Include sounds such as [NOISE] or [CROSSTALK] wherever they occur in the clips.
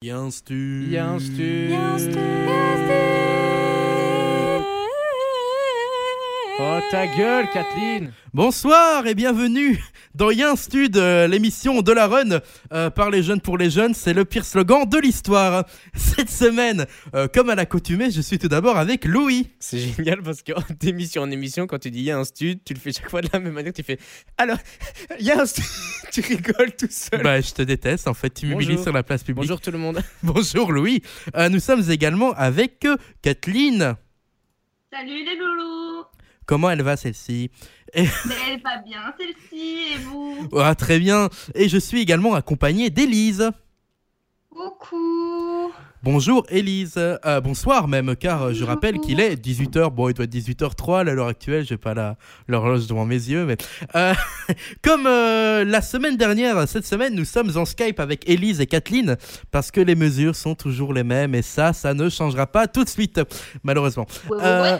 Yinstu. Yinstu. Oh ta gueule, Kathleen Bonsoir et bienvenue dans Yinstud, euh, l'émission de la Run euh, par les jeunes pour les jeunes. C'est le pire slogan de l'histoire. [LAUGHS] Cette semaine, euh, comme à l'accoutumée, je suis tout d'abord avec Louis. C'est génial parce que [LAUGHS] d'émission en émission, quand tu dis Yinstud, tu le fais chaque fois de la même manière. Tu fais alors, [LAUGHS] Yinstud, tu rigoles tout seul. Bah, je te déteste en fait, tu m'humilies sur la place publique. Bonjour tout le monde. Bonjour Louis. Euh, nous sommes également avec Kathleen. Salut les loulous Comment elle va celle-ci [LAUGHS] Mais elle va bien celle-ci et vous Ah, Très bien. Et je suis également accompagné d'Élise. Coucou Bonjour Élise, Euh, bonsoir même, car euh, je rappelle qu'il est 18h, bon il doit être 18h03 à l'heure actuelle, j'ai pas la- l'horloge devant mes yeux, mais euh, [LAUGHS] comme euh, la semaine dernière, cette semaine nous sommes en Skype avec Élise et Kathleen, parce que les mesures sont toujours les mêmes, et ça, ça ne changera pas tout de suite, malheureusement. Ouais, ouais, ouais.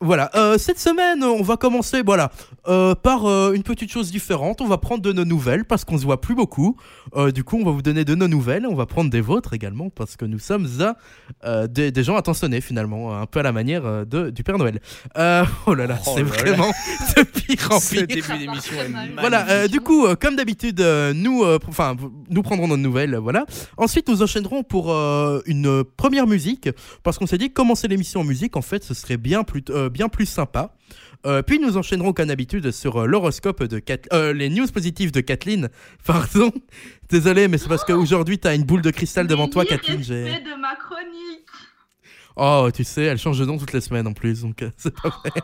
Voilà, euh, cette semaine, on va commencer voilà, euh, par euh, une petite chose différente. On va prendre de nos nouvelles parce qu'on se voit plus beaucoup. Euh, du coup, on va vous donner de nos nouvelles. On va prendre des vôtres également parce que nous sommes à, euh, des, des gens attentionnés finalement, un peu à la manière de, du Père Noël. Euh, [LAUGHS] oh là là, Oh c'est là là. vraiment [LAUGHS] de pire en Ce pire. début d'émission. Voilà, euh, du coup, euh, comme d'habitude, euh, nous, euh, enfin, nous prendrons nos nouvelles, voilà. Ensuite, nous enchaînerons pour euh, une première musique, parce qu'on s'est dit que commencer l'émission en musique, en fait, ce serait bien plus, euh, bien plus sympa. Euh, puis nous enchaînerons comme d'habitude sur euh, l'horoscope de Kat- euh, les news positives de Kathleen. [LAUGHS] Pardon, désolé, mais c'est parce qu'aujourd'hui t'as une boule de cristal devant toi, Kathleen. j'ai- de ma chronique Oh, tu sais, elle change de nom toutes les semaines en plus, donc euh, c'est pas vrai. [LAUGHS]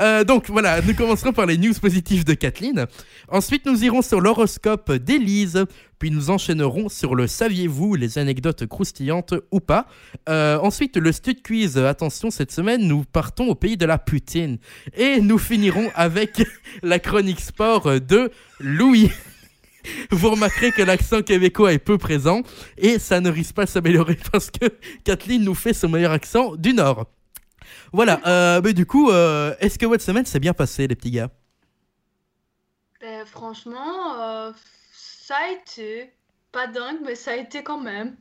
Euh, donc voilà, nous commencerons par les news positives de Kathleen. Ensuite, nous irons sur l'horoscope d'Élise. Puis nous enchaînerons sur le saviez-vous, les anecdotes croustillantes ou pas. Euh, ensuite, le stud quiz. Attention, cette semaine, nous partons au pays de la Poutine. Et nous finirons avec [LAUGHS] la chronique sport de Louis. Vous remarquerez que l'accent québécois est peu présent et ça ne risque pas de s'améliorer [LAUGHS] parce que Kathleen nous fait son meilleur accent du Nord. Voilà, euh, mais du coup, euh, est-ce que votre semaine s'est bien passée, les petits gars? Ben franchement, euh, ça a été pas dingue, mais ça a été quand même.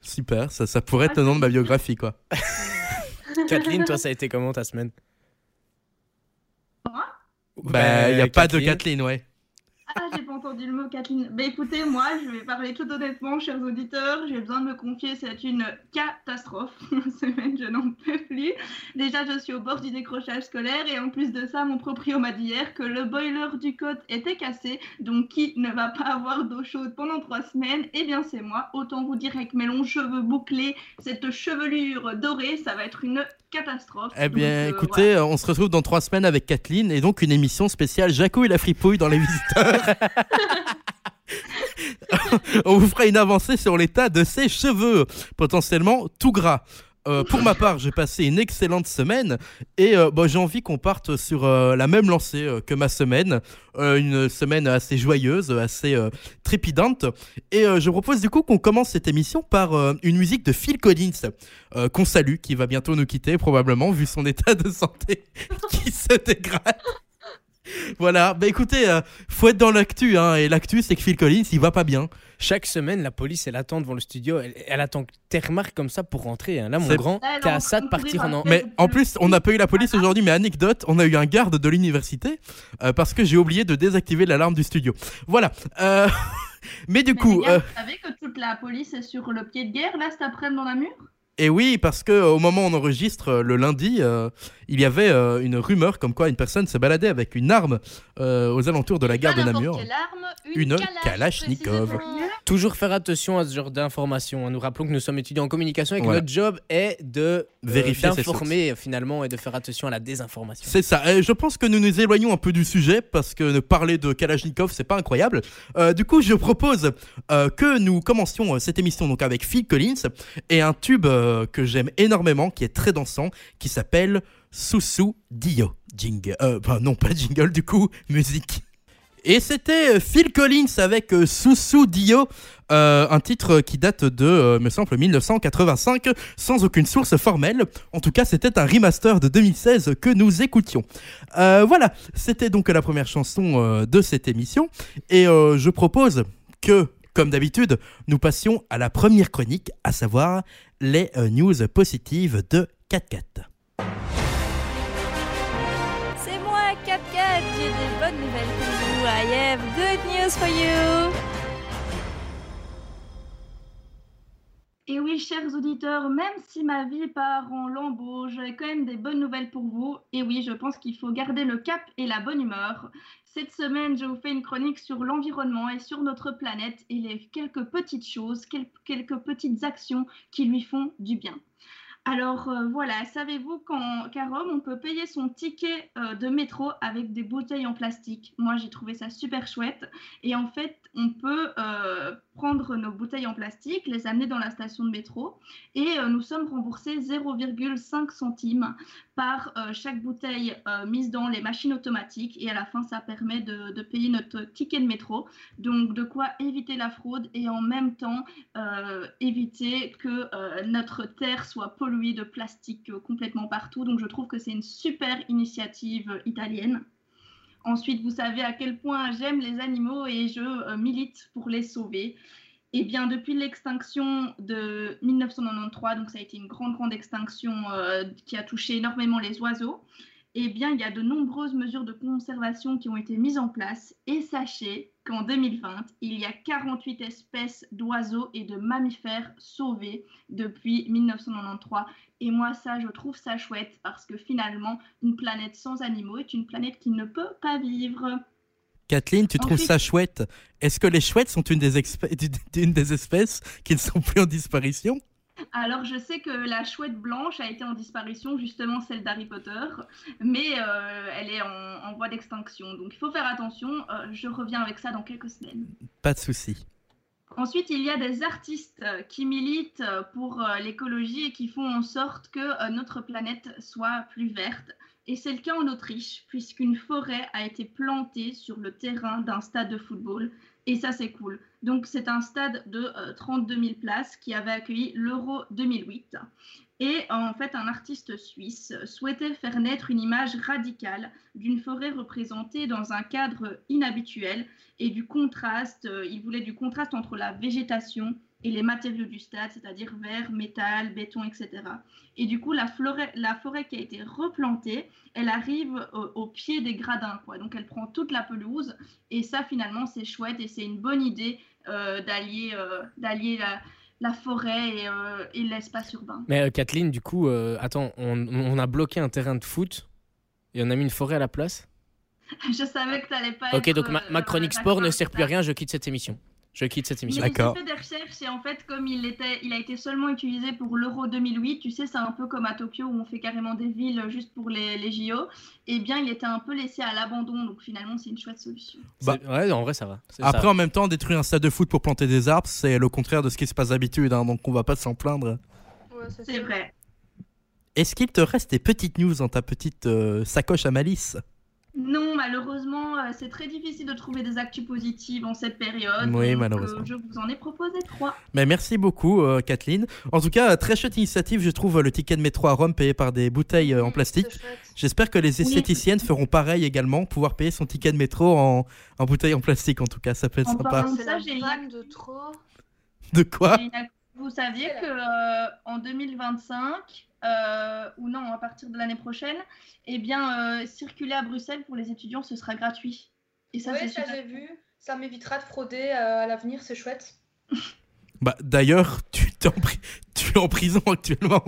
Super, ça, ça pourrait être le nom de ma biographie, quoi. [LAUGHS] Kathleen, toi, ça a été comment ta semaine? Moi? Bah, il n'y a pas de Kathleen. Ouais. Ah, j'ai pas entendu le mot Kathleen. Ben écoutez, moi, je vais parler tout honnêtement, chers auditeurs. J'ai besoin de me confier, c'est une catastrophe. [LAUGHS] Cette semaine, je n'en peux plus. Déjà, je suis au bord du décrochage scolaire et en plus de ça, mon proprio m'a dit hier que le boiler du côte était cassé. Donc, qui ne va pas avoir d'eau chaude pendant trois semaines? Eh bien, c'est moi. Autant vous dire avec mes longs cheveux bouclés, cette chevelure dorée, ça va être une catastrophe. Eh bien, Donc, euh, écoutez, on se retrouve dans trois semaines avec Kathleen et donc une émission spéciale Jaco et la fripouille dans les visiteurs. [LAUGHS] [LAUGHS] on vous fera une avancée sur l'état de ses cheveux, potentiellement tout gras. Euh, pour ma part, j'ai passé une excellente semaine et euh, bah, j'ai envie qu'on parte sur euh, la même lancée que ma semaine. Une semaine assez joyeuse, assez trépidante. Et je propose du coup qu'on commence cette émission par une musique de Phil Collins, qu'on salue, qui va bientôt nous quitter probablement, vu son état de santé [LAUGHS] qui se dégrade. Voilà, bah écoutez, euh, faut être dans l'actu, hein, et l'actu c'est que Phil Collins il va pas bien. Chaque semaine, la police, elle attend devant le studio. Elle, elle attend que tes remarques comme ça pour rentrer. hein. Là, mon C'est- grand, t'es en à ça de partir en... après. Mais en plus, on n'a pas eu la police aujourd'hui, mais anecdote, on a eu un garde de l'université euh, parce que j'ai oublié de désactiver l'alarme du studio. Voilà. euh, [LAUGHS] mais du Mais coup, euh, vous savez que toute la police est sur le pied de guerre là cet après-midi dans la mur? Et oui, parce que euh, au moment où on enregistre euh, le lundi, euh, il y avait euh, une rumeur comme quoi une personne se baladait avec une arme euh, aux alentours de la gare de Namur. quelle arme, une, Une Kalachnikov. Toujours faire attention à ce genre d'informations. hein. Nous rappelons que nous sommes étudiants en communication et que Voilà. notre job est de euh, Vérifier d'informer finalement et de faire attention à la désinformation. C'est ça. Et je pense que nous nous éloignons un peu du sujet parce que parler de Kalachnikov, c'est pas incroyable. Euh, du coup, je propose euh, que nous commencions euh, cette émission donc avec Phil Collins et un tube euh, que j'aime énormément, qui est très dansant, qui s'appelle Soussou Dio. Jingle. Euh, non, pas jingle du coup, musique. Et c'était euh, Phil Collins avec euh, Soussou Dio, un titre qui date de, me semble, 1985, sans aucune source formelle. En tout cas, c'était un remaster de 2016 que nous écoutions. Voilà, c'était donc la première chanson de cette émission. Et je propose que, comme d'habitude, nous passions à la première chronique, à savoir les news positives de 4 4 des bonnes nouvelles pour vous. I have good news for you. Et oui, chers auditeurs, même si ma vie part en lambeaux, j'ai quand même des bonnes nouvelles pour vous. Et oui, je pense qu'il faut garder le cap et la bonne humeur. Cette semaine, je vous fais une chronique sur l'environnement et sur notre planète et les quelques petites choses, quelques petites actions qui lui font du bien. Alors euh, voilà, savez-vous qu'à Rome, on peut payer son ticket euh, de métro avec des bouteilles en plastique? Moi, j'ai trouvé ça super chouette. Et en fait, on peut euh, prendre nos bouteilles en plastique, les amener dans la station de métro et nous sommes remboursés 0,5 centimes par chaque bouteille mise dans les machines automatiques. Et à la fin, ça permet de, payer notre ticket de métro. Donc, de quoi éviter la fraude et en même temps éviter que notre terre soit polluée de plastique euh, complètement partout. Donc je trouve que c'est une super initiative euh, italienne. Ensuite, vous savez à quel point j'aime les animaux et je euh, milite pour les sauver. Eh bien, depuis l'extinction de 1993, donc ça a été une grande, grande extinction qui a touché énormément les oiseaux, eh bien, il y a de nombreuses mesures de conservation qui ont été mises en place. Et sachez qu'en 2020, il y a 48 espèces d'oiseaux et de mammifères sauvés depuis 1993. Et moi, ça, je trouve ça chouette parce que finalement, une planète sans animaux est une planète qui ne peut pas vivre. Kathleen, tu trouves ça chouette? Est-ce que les chouettes sont une des, [LAUGHS] une des espèces qui ne sont plus en disparition? Alors, je sais que la chouette blanche a été en disparition, justement celle d'Harry Potter, mais euh, elle est en, voie d'extinction. Donc, il faut faire attention. Euh, je reviens avec ça dans quelques semaines. Pas de souci. Ensuite, il y a des artistes euh, qui militent pour l'écologie et qui font en sorte que notre planète soit plus verte. Et c'est le cas en Autriche, puisqu'une forêt a été plantée sur le terrain d'un stade de football. Et ça, c'est cool. Donc, c'est un stade de 32 euh, 000 places qui avait accueilli l'Euro 2008. Et en fait, un artiste suisse souhaitait faire naître une image radicale d'une forêt représentée dans un cadre inhabituel et du contraste. Euh, il voulait du contraste entre la végétation et les matériaux du stade, c'est-à-dire verre, métal, béton, etc. Et du coup, la, la forêt qui a été replantée, elle arrive au, pied des gradins, quoi. Donc, elle prend toute la pelouse. Et ça, finalement, c'est chouette et c'est une bonne idée euh, d'allier euh, d'allier la, forêt euh, et, l'espace urbain. Mais Kathleen, du coup, attends, on, a bloqué un terrain de foot et on a mis une forêt à la place? [LAUGHS] Je savais que tu n'allais pas. Ok, donc ma chronique sport ne sert plus à rien, je quitte cette émission. Je quitte cette émission. D'accord. fait des recherches c'est en fait comme il, était, il a été seulement utilisé pour l'Euro 2008, tu sais, c'est un peu comme à Tokyo où on fait carrément des villes juste pour les, les JO. Eh bien, il était un peu laissé à l'abandon, donc finalement, c'est une chouette solution. Bah, ouais, en vrai, ça va. Après, en même temps, détruire un stade de foot pour planter des arbres, c'est le contraire de ce qui se passe d'habitude, hein, donc on va pas s'en plaindre. Ouais, c'est vrai. Est-ce qu'il te reste des petites news dans ta petite euh, sacoche à malice? Non, malheureusement, euh, c'est très difficile de trouver des actus positives en cette période. Oui, euh, malheureusement. je vous en ai proposé trois. Mais merci beaucoup, euh, Kathleen. En tout cas, très chouette initiative, je trouve, le ticket de métro à Rome payé par des bouteilles en plastique. J'espère que les esthéticiennes feront pareil également, pouvoir payer son ticket de métro en, en bouteille en plastique. En tout cas, ça peut être sympa. De ça, j'ai de trop. De quoi? Vous saviez que en 2025 euh, ou non, à partir de l'année prochaine, eh bien, euh, circuler à Bruxelles pour les étudiants, ce sera gratuit. Et ça, oui, ça j'ai vu. Ça m'évitera de frauder euh, à l'avenir, c'est chouette. [LAUGHS] bah, d'ailleurs, tu, es en tu es en prison actuellement.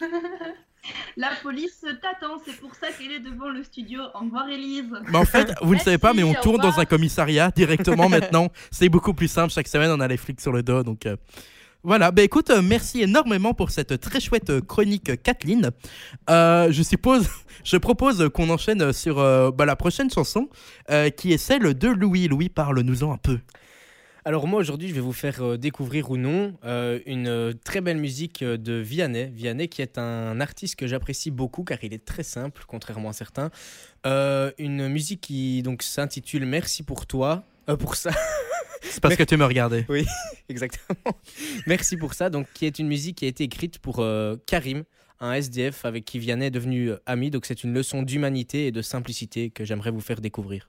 [LAUGHS] La police t'attend, c'est pour ça qu'elle est devant le studio. Au revoir Elise. Bah en fait, vous ne le savez pas, mais on tourne dans un commissariat directement [LAUGHS] maintenant. C'est beaucoup plus simple. Chaque semaine, on a les flics sur le dos. Donc, voilà, bah écoute, euh, merci énormément pour cette très chouette euh, chronique, Kathleen. Euh, je suppose, [LAUGHS] je propose qu'on enchaîne sur bah, la prochaine chanson, qui est celle de Louis. Louis, parle-nous-en un peu. Alors moi aujourd'hui je vais vous faire découvrir ou non une très belle musique de Vianney. Vianney qui est un artiste que j'apprécie beaucoup car il est très simple contrairement à certains. une musique qui donc s'intitule Merci pour toi. pour ça. [LAUGHS] C'est parce que tu me regardais. Oui, [LAUGHS] exactement. Merci pour ça. Donc, qui est une musique qui a été écrite pour euh, Karim, un SDF avec qui Vianney est devenu euh, ami. Donc, c'est une leçon d'humanité et de simplicité que j'aimerais vous faire découvrir.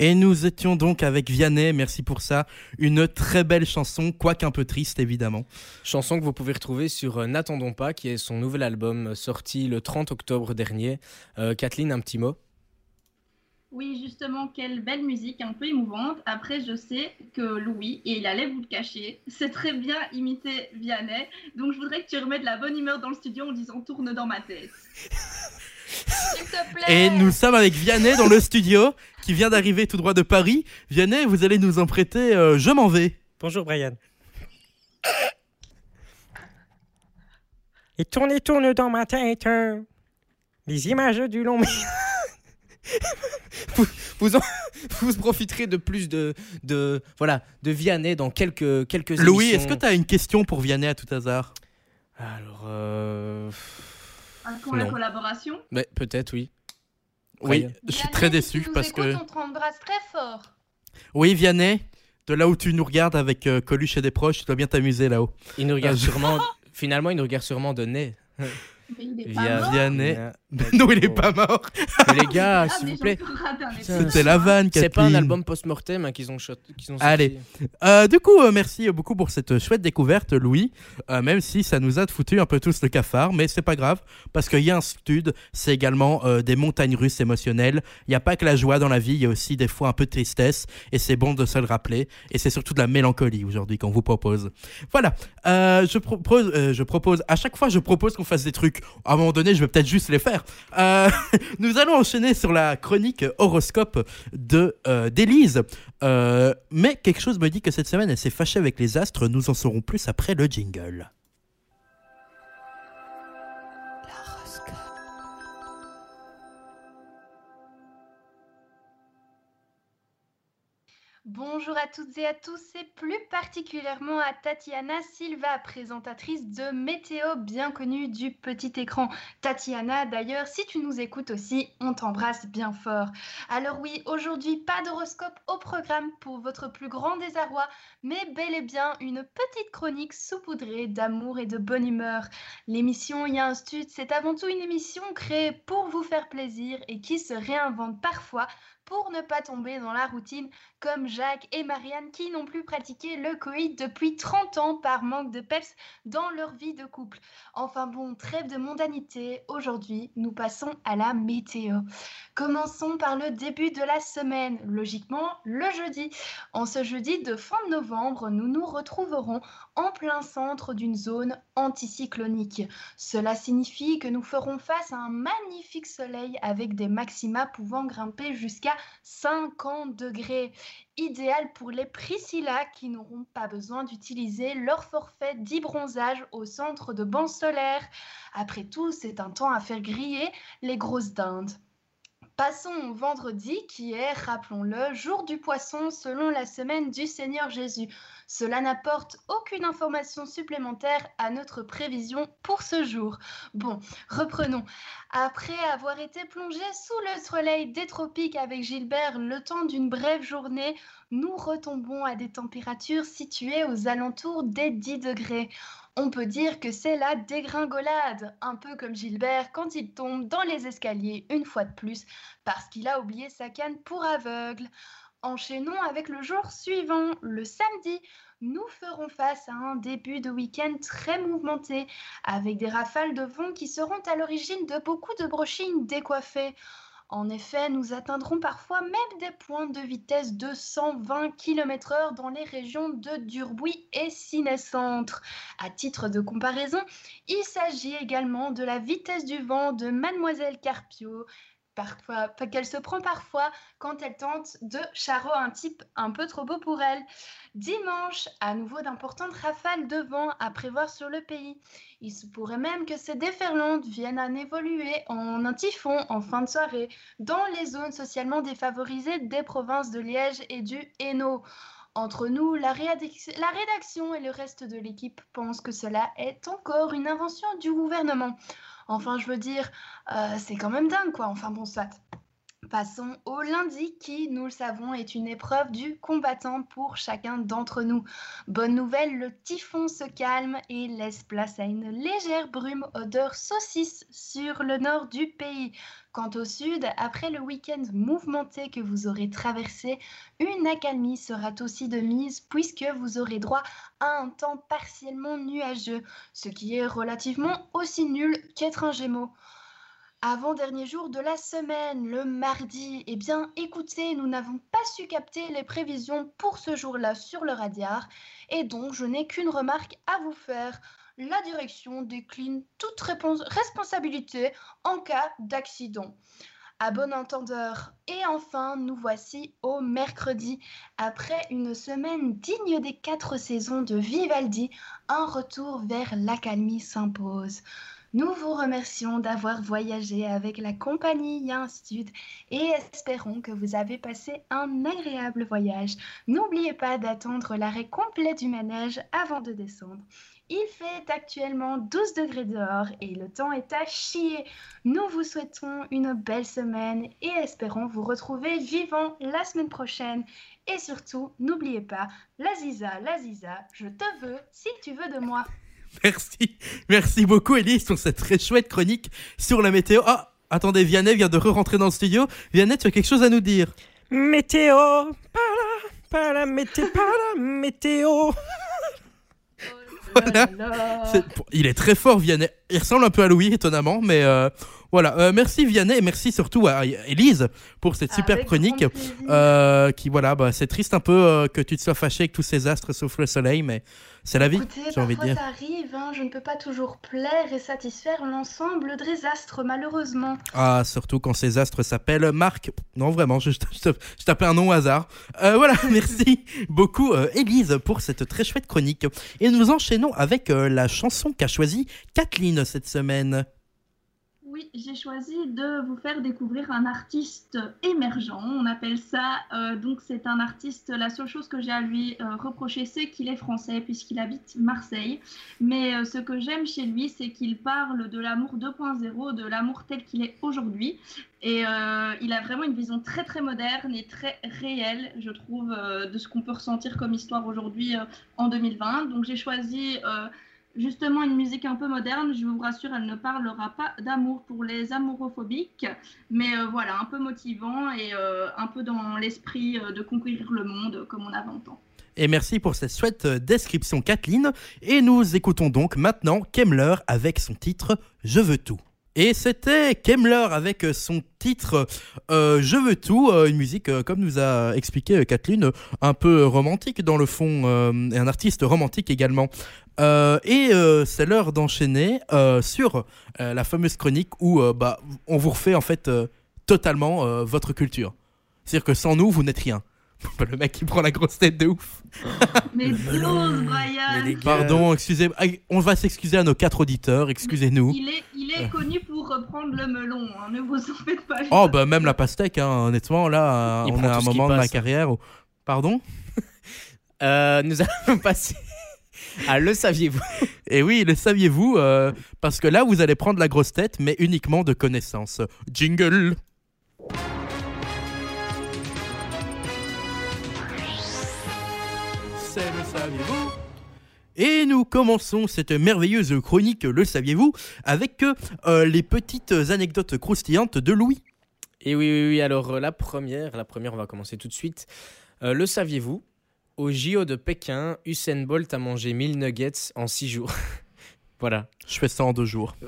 Et nous étions donc avec Vianney, merci pour ça. Une très belle chanson, quoique un peu triste évidemment. Chanson que vous pouvez retrouver sur euh, N'attendons pas, qui est son nouvel album sorti le 30 octobre dernier. Euh, Kathleen, un petit mot Oui, justement, quelle belle musique, un peu émouvante. Après, je sais que Louis, et il allait vous le cacher, [LAUGHS] sait très bien imiter Vianney. Donc, je voudrais que tu remettes de la bonne humeur dans le studio en disant tourne dans ma tête. [LAUGHS] S'il te plaît. Et nous sommes avec Vianney dans le studio, qui vient d'arriver tout droit de Paris. Vianney, vous allez nous en prêter euh, Je m'en vais. Bonjour Brian. Et tourne et tourne dans ma tête euh, les images du long métrage. Vous, vous, en- [LAUGHS] vous profiterez de plus de, de, voilà, de Vianney dans quelques, quelques Louis, émissions. est-ce que tu as une question pour Vianney à tout hasard? Alors, euh, Pour la Non. collaboration? mais peut-être, oui. Oui, je suis très déçu parce que... On te embrasse très fort. Oui, Vianney, de là où tu nous regardes avec euh, Coluche et des proches, tu dois bien t'amuser là-haut. Il nous regarde je- sûrement. [LAUGHS] Finalement, il nous regarde sûrement de nez. Mais il est Via- pas mort. Vianney. D'accord. [LAUGHS] non, il est pas mort. Mais les gars, Ah, s'il vous plaît. C'était la vanne, C'est pas un album post-mortem hein, qu'ils ont, shot- qu'ils ont sorti. Allez. Euh, du coup, euh, merci beaucoup pour cette chouette découverte, Louis. Euh, même si ça nous a foutu un peu tous le cafard, mais c'est pas grave, parce qu'il y a un stud, c'est également euh, des montagnes russes émotionnelles. Il n'y a pas que la joie dans la vie, il y a aussi des fois un peu de tristesse, et c'est bon de se le rappeler. Et c'est surtout de la mélancolie aujourd'hui qu'on vous propose. Voilà, Euh, je, propose, euh, je propose, à chaque fois, je propose qu'on fasse des trucs. À un moment donné, je vais peut-être juste les faire. Euh, [LAUGHS] nous allons enchaîner sur la chronique horoscope de euh, d'Élise. Euh, mais quelque chose me dit que cette semaine, elle s'est fâchée avec les astres. Nous en saurons plus après le jingle. Bonjour à toutes et à tous et plus particulièrement à Tatiana Silva, présentatrice de Météo bien connue du petit écran. Tatiana, d'ailleurs, si tu nous écoutes aussi, on t'embrasse bien fort. Alors oui, aujourd'hui, pas d'horoscope au programme pour votre plus grand désarroi, mais bel et bien une petite chronique saupoudrée d'amour et de bonne humeur. L'émission Il y a un stud, c'est avant tout une émission créée pour vous faire plaisir et qui se réinvente parfois pour ne pas tomber dans la routine comme Jacques et Marianne qui n'ont plus pratiqué le coït depuis 30 ans par manque de peps dans leur vie de couple. Enfin bon, trêve de mondanité, aujourd'hui nous passons à la météo. Commençons par le début de la semaine, logiquement le jeudi. En ce jeudi de fin de novembre, nous nous retrouverons en plein centre d'une zone anticyclonique. Cela signifie que nous ferons face à un magnifique soleil avec des maxima pouvant grimper jusqu'à 50 degrés. Idéal pour les Priscilla qui n'auront pas besoin d'utiliser leur forfait d'e-bronzage au centre de banc solaire. Après tout, c'est un temps à faire griller les grosses dindes. Passons au vendredi qui est, rappelons-le, jour du poisson selon la semaine du Seigneur Jésus. Cela n'apporte aucune information supplémentaire à notre prévision pour ce jour. Bon, reprenons. Après avoir été plongé sous le soleil des tropiques avec Gilbert le temps d'une brève journée, nous retombons à des températures situées aux alentours des 10 degrés. On peut dire que c'est la dégringolade, un peu comme Gilbert quand il tombe dans les escaliers une fois de plus parce qu'il a oublié sa canne pour aveugle. Enchaînons avec le jour suivant, le samedi. Nous ferons face à un début de week-end très mouvementé, avec des rafales de vent qui seront à l'origine de beaucoup de brochines décoiffées. En effet, nous atteindrons parfois même des pointes de vitesse de 120 km/h dans les régions de Durbuy et Ciné-Centre. À titre de comparaison, il s'agit également de la vitesse du vent de Mademoiselle Carpio, parfois, qu'elle se prend parfois quand elle tente de charrer un type un peu trop beau pour elle. Dimanche, à nouveau d'importantes rafales de vent à prévoir sur le pays. Il se pourrait même que ces déferlantes viennent à évoluer en un typhon en fin de soirée dans les zones socialement défavorisées des provinces de Liège et du Hainaut. Entre nous, la rédaction et le reste de l'équipe pensent que cela est encore une invention du gouvernement. Enfin, je veux dire, euh, c'est quand même dingue, quoi. Enfin, bon, soit. Passons au lundi qui, nous le savons, est une épreuve du combattant pour chacun d'entre nous. Bonne nouvelle, le typhon se calme et laisse place à une légère brume odeur saucisse sur le nord du pays. Quant au sud, après le week-end mouvementé que vous aurez traversé, une accalmie sera aussi de mise puisque vous aurez droit à un temps partiellement nuageux, ce qui est relativement aussi nul qu'être un gémeau. Avant-dernier jour de la semaine, le mardi, eh bien écoutez, nous n'avons pas su capter les prévisions pour ce jour-là sur le radiar et donc je n'ai qu'une remarque à vous faire. La direction décline toute responsabilité en cas d'accident. À bon entendeur. Et enfin, nous voici au mercredi. Après une semaine digne des quatre saisons de Vivaldi, un retour vers l'accalmie s'impose. Nous vous remercions d'avoir voyagé avec la compagnie Stud et espérons que vous avez passé un agréable voyage. N'oubliez pas d'attendre l'arrêt complet du manège avant de descendre. Il fait actuellement 12 degrés dehors et le temps est à chier. Nous vous souhaitons une belle semaine et espérons vous retrouver vivant la semaine prochaine. Et surtout, n'oubliez pas, la Ziza, je te veux si tu veux de moi. [LAUGHS] Merci, merci beaucoup Elise pour cette très chouette chronique sur la météo. Ah, attendez, Vianney vient de re-rentrer dans le studio. Vianney, tu as quelque chose à nous dire? Météo, pas la, pas la météo, pas la météo. Voilà. Il est très fort, Vianney. Il ressemble un peu à Louis, étonnamment, mais euh, voilà. Euh, merci Vianney et merci surtout à Elise pour cette super Avec chronique. Euh, qui voilà, bah, c'est triste un peu euh, que tu te sois fâché avec tous ces astres sauf le soleil, mais c'est la vie, j'ai envie de dire. ça arrive, hein, je ne peux pas toujours plaire et satisfaire l'ensemble des astres, malheureusement. Ah, surtout quand ces astres s'appellent Marc. Non, vraiment, je, je, je- je tapais un nom au hasard. Euh, voilà, [LAUGHS] merci beaucoup, euh, Élise, pour cette très chouette chronique. Et nous enchaînons avec euh, la chanson qu'a choisie Kathleen cette semaine. J'ai choisi de vous faire découvrir un artiste émergent. On appelle ça, euh, donc c'est un artiste, la seule chose que j'ai à lui euh, reprocher, c'est qu'il est français puisqu'il habite Marseille. Mais euh, ce que j'aime chez lui, c'est qu'il parle de l'amour 2.0, de l'amour tel qu'il est aujourd'hui. Et il a vraiment une vision très très moderne et très réelle, je trouve, de ce qu'on peut ressentir comme histoire aujourd'hui en 2020. Donc j'ai choisi justement une musique un peu moderne. Je vous rassure, elle ne parlera pas d'amour pour les amourophobiques, mais euh, voilà, un peu motivant et euh, un peu dans l'esprit euh, de conquérir le monde comme on a 20 ans. Et merci pour cette chouette description, Kathleen. Et nous écoutons donc maintenant Kemmler avec son titre Je veux tout. Et c'était Kemmler avec son titre Je veux tout, une musique, comme nous a expliqué Kathleen, un peu romantique dans le fond, et un artiste romantique également. Euh, et euh, c'est l'heure d'enchaîner euh, sur euh, la fameuse chronique où euh, bah, on vous refait en fait euh, totalement euh, votre culture. C'est-à-dire que sans nous, vous n'êtes rien. [LAUGHS] Le mec qui prend la grosse tête de ouf. [LAUGHS] Mais close, Brian Pardon, excusez ah, On va s'excuser à nos quatre auditeurs, excusez-nous. il est, il est connu pour reprendre le melon, hein, ne vous en faites pas. Oh, bah même la pastèque, hein, honnêtement, là, Il on à un moment de ma carrière où... Pardon? Euh, nous [LAUGHS] allons passer à Le saviez-vous? [LAUGHS] Et oui, le saviez-vous euh, Parce que là, vous allez prendre la grosse tête, mais uniquement de connaissance. Jingle C'est le saviez-vous et nous commençons cette merveilleuse chronique, le saviez-vous, avec euh, les petites anecdotes croustillantes de Louis. Et oui, oui, oui. Alors, euh, la première, la première, on va commencer tout de suite. Le saviez-vous Au JO de Pékin, Usain Bolt a mangé 1000 nuggets en 6 jours. [LAUGHS] voilà. Je fais ça en deux jours. [LAUGHS]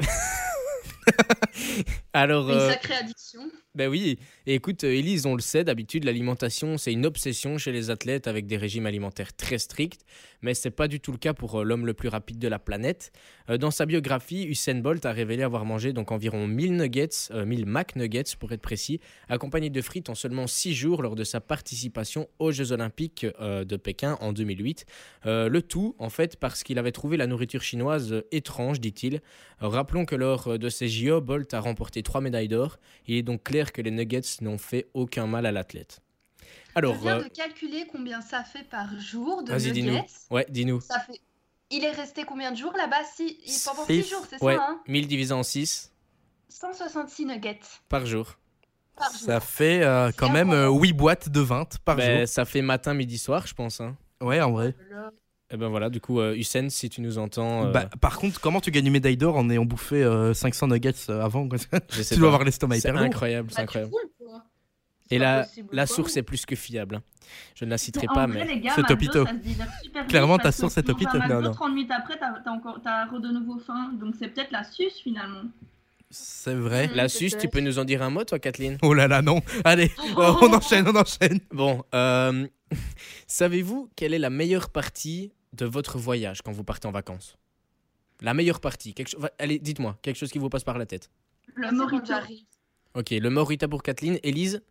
Alors, Une euh, sacrée addiction. ben oui. Et écoute, euh, Élise, on le sait, d'habitude, l'alimentation, c'est une obsession chez les athlètes avec des régimes alimentaires très stricts. Mais c'est pas du tout le cas pour euh, l'homme le plus rapide de la planète. Euh, dans sa biographie, Usain Bolt a révélé avoir mangé donc environ 1000 nuggets, euh, 1000 Mac nuggets pour être précis, accompagné de frites en seulement 6 jours lors de sa participation aux Jeux Olympiques euh, de Pékin en 2008. Euh, le tout, en fait, parce qu'il avait trouvé la nourriture chinoise euh, étrange, dit-il. Euh, Rappelons que lors euh, de ces JO, Bolt a remporté 3 médailles d'or. Il est donc clair que les nuggets n'ont fait aucun mal à l'athlète. Alors, je viens euh, de calculer combien ça fait par jour de vas-y, dis-nous. nuggets. Ouais, dis-nous. Ça fait... Il est resté combien de jours là-bas? Si... il- Pendant Six. 6 jours, c'est Ouais, ça hein? 1000 divisé en 6 166 nuggets. par jour. par jour. Ça fait euh, quand C'est même incroyable. 8 boîtes de 20 par Ben, jour. ça fait matin, midi, soir, je pense. Hein. Ouais, en vrai. Et ben voilà, du coup, euh, Hussein, si tu nous entends, euh, Bah, par contre, comment tu gagnes une médaille d'or en ayant bouffé euh, 500 nuggets euh, avant [LAUGHS] quoi Tu dois pas. avoir l'estomac C'est hyper lourd. incroyable, c'est Bah, incroyable. Et la, source est plus que fiable. Je ne la citerai pas, vrai, mais. C'est topito. Clairement, ta source est topito. McDo, Non, non. 30 minutes après, t'as t'as encore t'as de nouveau faim. Donc c'est peut-être la suce finalement. C'est vrai. Mm. La suce, tu peux nous en dire un mot, toi, Kathleen? Oh là là, non. Allez, Oh. on enchaîne, on enchaîne. Bon, euh, [LAUGHS] savez-vous quelle est la meilleure partie de votre voyage quand vous partez en vacances? La meilleure partie quelque Allez, dites-moi, quelque chose qui vous passe par la tête. Le morito. j'arrive. Ok, le morita pour Kathleen. Élise,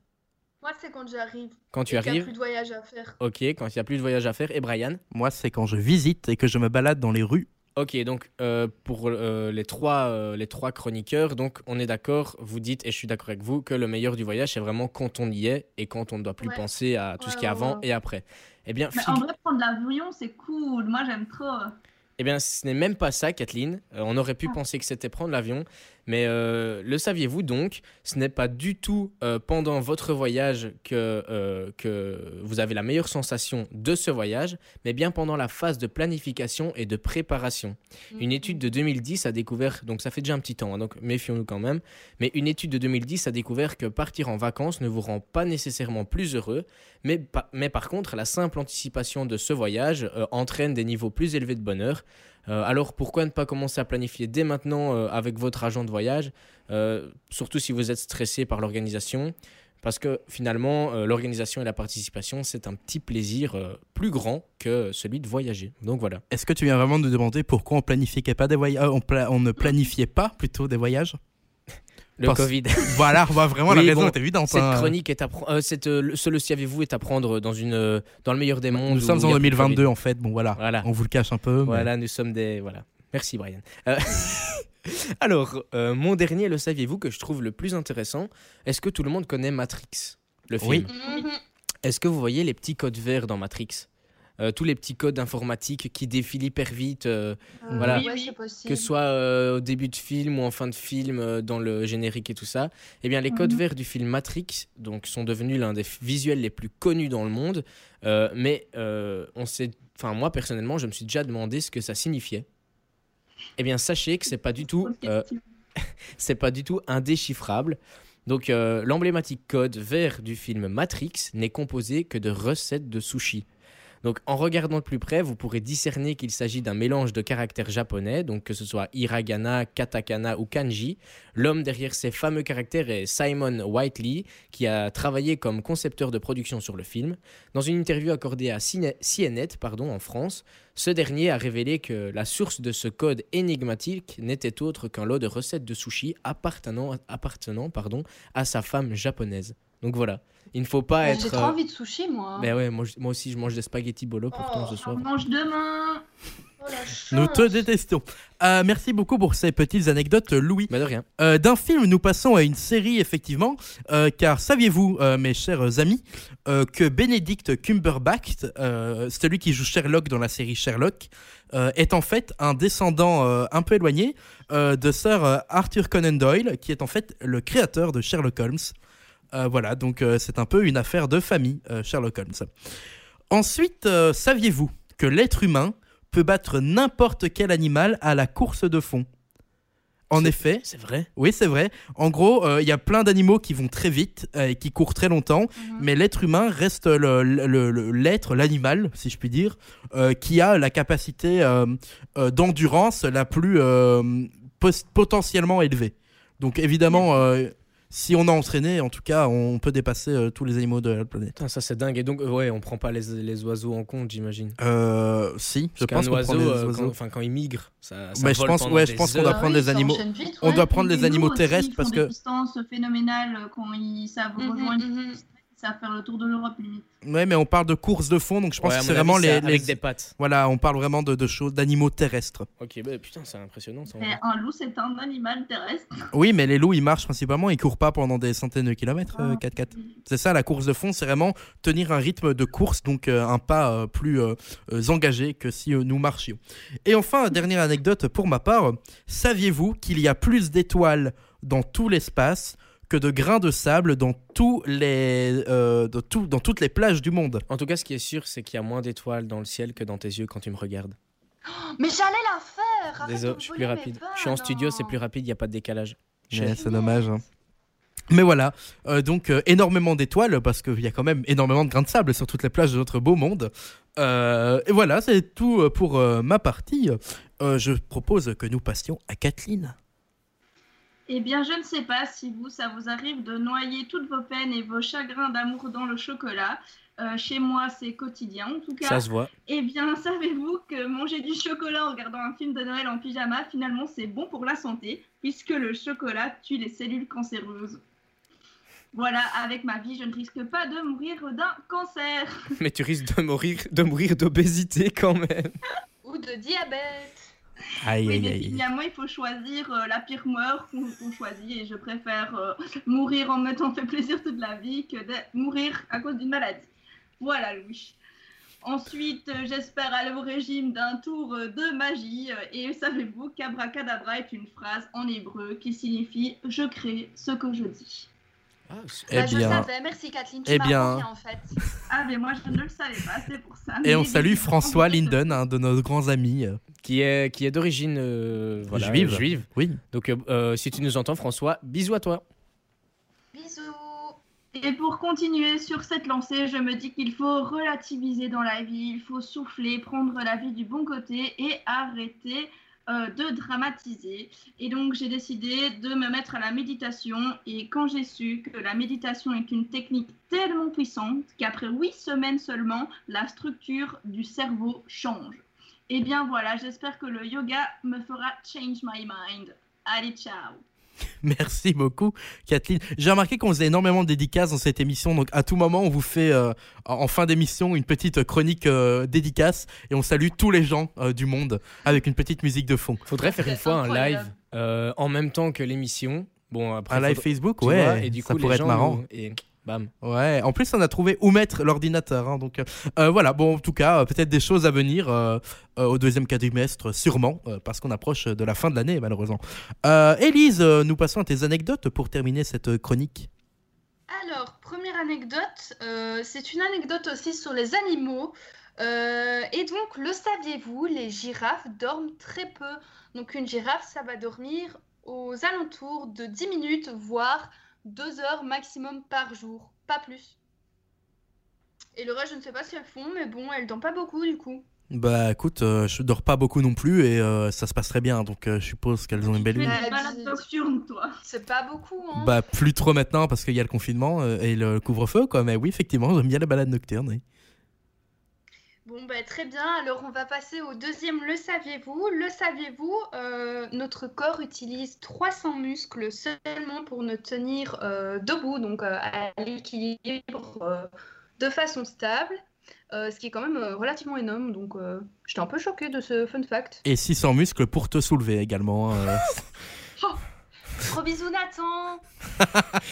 Moi, c'est quand j'arrive. quand tu et qu'il y a arrives. plus de voyage à faire. Ok, quand il n'y a plus de voyage à faire. Et Brian Moi, c'est quand je visite et que je me balade dans les rues. Ok, donc euh, pour euh, les, trois, euh, les trois chroniqueurs, donc on est d'accord, vous dites, et je suis d'accord avec vous, que le meilleur du voyage, c'est vraiment quand on y est et quand on ne doit plus Ouais. penser à tout ce qui est ouais, avant ouais. et après. Eh bien, Mais en vrai, prendre l'avion, c'est cool. Moi, j'aime trop. eh bien, ce n'est même pas ça, Kathleen. Euh, on aurait pu Ah. penser que c'était prendre l'avion, mais euh, le saviez-vous donc Ce n'est pas du tout euh, pendant votre voyage que, euh, que vous avez la meilleure sensation de ce voyage, mais bien pendant la phase de planification et de préparation. Une étude de 2010 a découvert, donc ça fait déjà un petit temps, hein, donc méfions-nous quand même, mais une étude de 2010 a découvert que partir en vacances ne vous rend pas nécessairement plus heureux, mais, pa- mais par contre, la simple anticipation de ce voyage entraîne des niveaux plus élevés de bonheur. Euh, alors pourquoi ne pas commencer à planifier dès maintenant euh, avec votre agent de voyage, euh, surtout si vous êtes stressé par l'organisation? Parce que finalement, l'organisation et la participation, c'est un petit plaisir plus grand que celui de voyager. Donc voilà. Est-ce que tu viens vraiment de nous demander pourquoi on planifiait pas des on ne planifiait pas plutôt des voyages? Le Parce- Covid. [LAUGHS] Voilà, bah, vraiment Oui, la raison bon, est évidente. Cette hein. chronique est à prendre. euh, cette, euh, le- ce le saviez-vous est à prendre dans une euh, dans le meilleur des mondes. Nous sommes en a plus de 2022 Covid. en fait. Bon voilà, Voilà. on vous le cache un peu. mais- Voilà, nous sommes des voilà. Merci Brian. Euh, [LAUGHS] Alors, euh, mon dernier, le saviez-vous que je trouve le plus intéressant? Est-ce que tout le monde connaît Matrix, le film? Oui. Est-ce que vous voyez les petits codes verts dans Matrix? Euh, Tous les petits codes informatiques qui défilent hyper vite. euh, Voilà. Ouais, Oui, c'est oui. possible. que ce soit euh, au début de film ou en fin de film, dans le générique et tout ça, eh bien les codes Mhm. verts du film Matrix donc, sont devenus l'un des visuels les plus connus dans le monde. Mais on sait, enfin moi personnellement, je me suis déjà demandé ce que ça signifiait. Eh bien sachez que c'est pas du tout, [LAUGHS] c'est pas du tout indéchiffrable. Donc l'emblématique code vert du film Matrix n'est composé que de recettes de sushi. Donc en regardant de plus près, vous pourrez discerner qu'il s'agit d'un mélange de caractères japonais, donc que ce soit hiragana, katakana ou kanji. L'homme derrière ces fameux caractères est Simon Whiteley, qui a travaillé comme concepteur de production sur le film. Dans une interview accordée à Cine- CNN pardon, en France, ce dernier a révélé que la source de ce code énigmatique n'était autre qu'un lot de recettes de sushi appartenant, appartenant pardon, à sa femme japonaise. Donc voilà, il ne faut pas être... J'ai trop euh, envie de sushi, moi. mais ouais, moi, aussi je mange des spaghettis bolo pourtant Oh, ce soir. On mange demain. Oh, la Nous te détestons. Euh, merci beaucoup pour ces petites anecdotes, Louis. Mais de rien. Euh, D'un film, nous passons à une série, effectivement, euh, car saviez-vous, euh, mes chers amis, euh, que Benedict Cumberbatch, euh, celui qui joue Sherlock dans la série Sherlock, euh, est en fait un descendant euh, un peu éloigné euh, de Sir Arthur Conan Doyle, qui est en fait le créateur de Sherlock Holmes. Euh, voilà, donc euh, c'est un peu une affaire de famille, euh, Sherlock Holmes. Ensuite, euh, saviez-vous que l'être humain peut battre n'importe quel animal à la course de fond? En effet, C'est vrai oui, c'est vrai. En gros, euh, il y a plein d'animaux qui vont très vite euh, et qui courent très longtemps, Mhm. mais l'être humain reste l'être, l'animal, si je puis dire, euh, qui a la capacité euh, euh, d'endurance la plus euh, potentiellement élevée. Donc évidemment, euh, si on a entraîné, en tout cas, on peut dépasser euh, tous les animaux de la planète. Putain, ça c'est dingue. Et donc, euh, ouais, on prend pas les, les oiseaux en compte, j'imagine. Euh, si, je Parce pense qu'un qu'on oiseau, prend les euh, oiseaux. quand, enfin, quand il migre, ça, ça Mais je pense- ouais, je pense qu'on doit Ah prendre oui, les ça animaux. vite, On doit prendre les animaux terrestres ils parce font que- des distances phénoménales euh, quand ils savent Mhm, rejoindre. Ils savent faire le tour de l'Europe limite. Ouais, mais on parle de course de fond, donc je pense Ouais, que c'est vraiment les, avec les- des pattes. Voilà, on parle vraiment de, de choses, d'animaux terrestres. Ok, bah putain, c'est impressionnant ça. vrai. un loup, c'est un animal terrestre. [LAUGHS] Oui, mais les loups, ils marchent principalement, ils courent pas pendant des centaines de kilomètres, euh, Ah. 4x4. C'est ça, la course de fond, c'est vraiment tenir un rythme de course, donc euh, un pas euh, plus euh, engagé que si euh, nous marchions. Et enfin, dernière anecdote pour ma part, saviez-vous qu'il y a plus d'étoiles dans tout l'espace que de grains de sable dans, tous les, euh, dans, tout- dans toutes les plages du monde. En tout cas, ce qui est sûr, c'est qu'il y a moins d'étoiles dans le ciel que dans tes yeux quand tu me regardes. Mais j'allais la faire arrête Désolé, je suis plus rapide. Je suis en studio, c'est vannes. plus rapide, il n'y a pas de décalage. Ouais, c'est dommage. hein. Mais voilà, euh, donc euh, énormément d'étoiles parce qu'il y a quand même énormément de grains de sable sur toutes les plages de notre beau monde. Euh, et voilà, c'est tout pour euh, ma partie. Euh, je propose que nous passions à Kathleen. Eh bien, je ne sais pas si vous, ça vous arrive de noyer toutes vos peines et vos chagrins d'amour dans le chocolat. Euh, chez moi, c'est quotidien en tout cas. Ça se voit. Eh bien, [LAUGHS] savez-vous que manger du chocolat en regardant un film de Noël en pyjama, finalement, c'est bon pour la santé, puisque le chocolat tue les cellules cancéreuses. Voilà, avec ma vie, je ne risque pas de mourir d'un cancer. [LAUGHS] Mais tu risques de mourir, de mourir d'obésité quand même. Ou de diabète. Aïe, Oui, aïe, finalement, il faut choisir euh, la pire mort qu'on choisit, et je préfère euh, [LAUGHS] mourir en m'étant fait plaisir toute la vie que de mourir à cause d'une maladie. Voilà, Louis. Ensuite, euh, j'espère aller au régime d'un tour de magie. Et savez-vous qu'abracadabra est une phrase en hébreu qui signifie je crée ce que je dis. Eh Bah, je bien, savais, merci Kathleen. Tu eh bien. en fait. Ah, mais moi, je ne le savais pas, c'est pour ça. et on salue François Linden, un de nos grands amis. Qui est, qui est d'origine euh, voilà, Juive. juive. Oui. Donc, euh, euh, si tu nous entends, François, bisous à toi. Bisous. Et pour continuer sur cette lancée, je me dis qu'il faut relativiser dans la vie, il faut souffler, prendre la vie du bon côté et arrêter euh, de dramatiser. Et donc j'ai décidé de me mettre à la méditation et quand j'ai su que la méditation est une technique tellement puissante qu'après huit semaines seulement, la structure du cerveau change. Et bien voilà, j'espère que le yoga me fera change my mind. Allez, ciao [LAUGHS] Merci beaucoup, Kathleen. J'ai remarqué qu'on faisait énormément de dédicaces dans cette émission, donc à tout moment, on vous fait euh, en fin d'émission une petite chronique euh, dédicace et on salue tous les gens euh, du monde avec une petite musique de fond. Faudrait faire une fois un live euh, en même temps que l'émission. Bon, après, Un live faudrait- Facebook, tu ouais, vois, et du coup, ça les pourrait être gens marrant. nous- Et bam. Ouais, en plus on a trouvé où mettre l'ordinateur, hein, donc euh, euh, voilà. Bon, en tout cas, euh, peut-être des choses à venir euh, euh, au deuxième quadrimestre, sûrement, euh, parce qu'on approche de la fin de l'année, malheureusement. Euh, Élise, euh, nous passons à tes anecdotes pour terminer cette chronique. Alors, première anecdote, euh, c'est une anecdote aussi sur les animaux. Euh, et donc, le saviez-vous, les girafes dorment très peu. Donc, une girafe, ça va dormir aux alentours de 10 minutes, voire 2 heures maximum par jour, pas plus. Et le reste, je ne sais pas si elles font, mais bon, elles dorment pas beaucoup du coup. Bah écoute, euh, je dors pas beaucoup non plus et euh, ça se passe très bien, donc euh, je suppose qu'elles ont une belle vie. Bah, nocturnes, toi C'est pas beaucoup, hein. Bah plus trop maintenant parce qu'il y a le confinement euh, et le couvre-feu, quoi. Mais oui, effectivement, j'aime bien les balades nocturnes. oui. Bon, bah, très bien. Alors, on va passer au deuxième. Le saviez-vous? Le saviez-vous euh, Notre corps utilise 300 muscles seulement pour nous tenir euh, debout, donc euh, à l'équilibre de façon stable. Ce qui est quand même relativement énorme. Donc, j'étais un peu choquée de ce fun fact. Et 600 muscles pour te soulever également. euh. [LAUGHS] Gros bisous, Nathan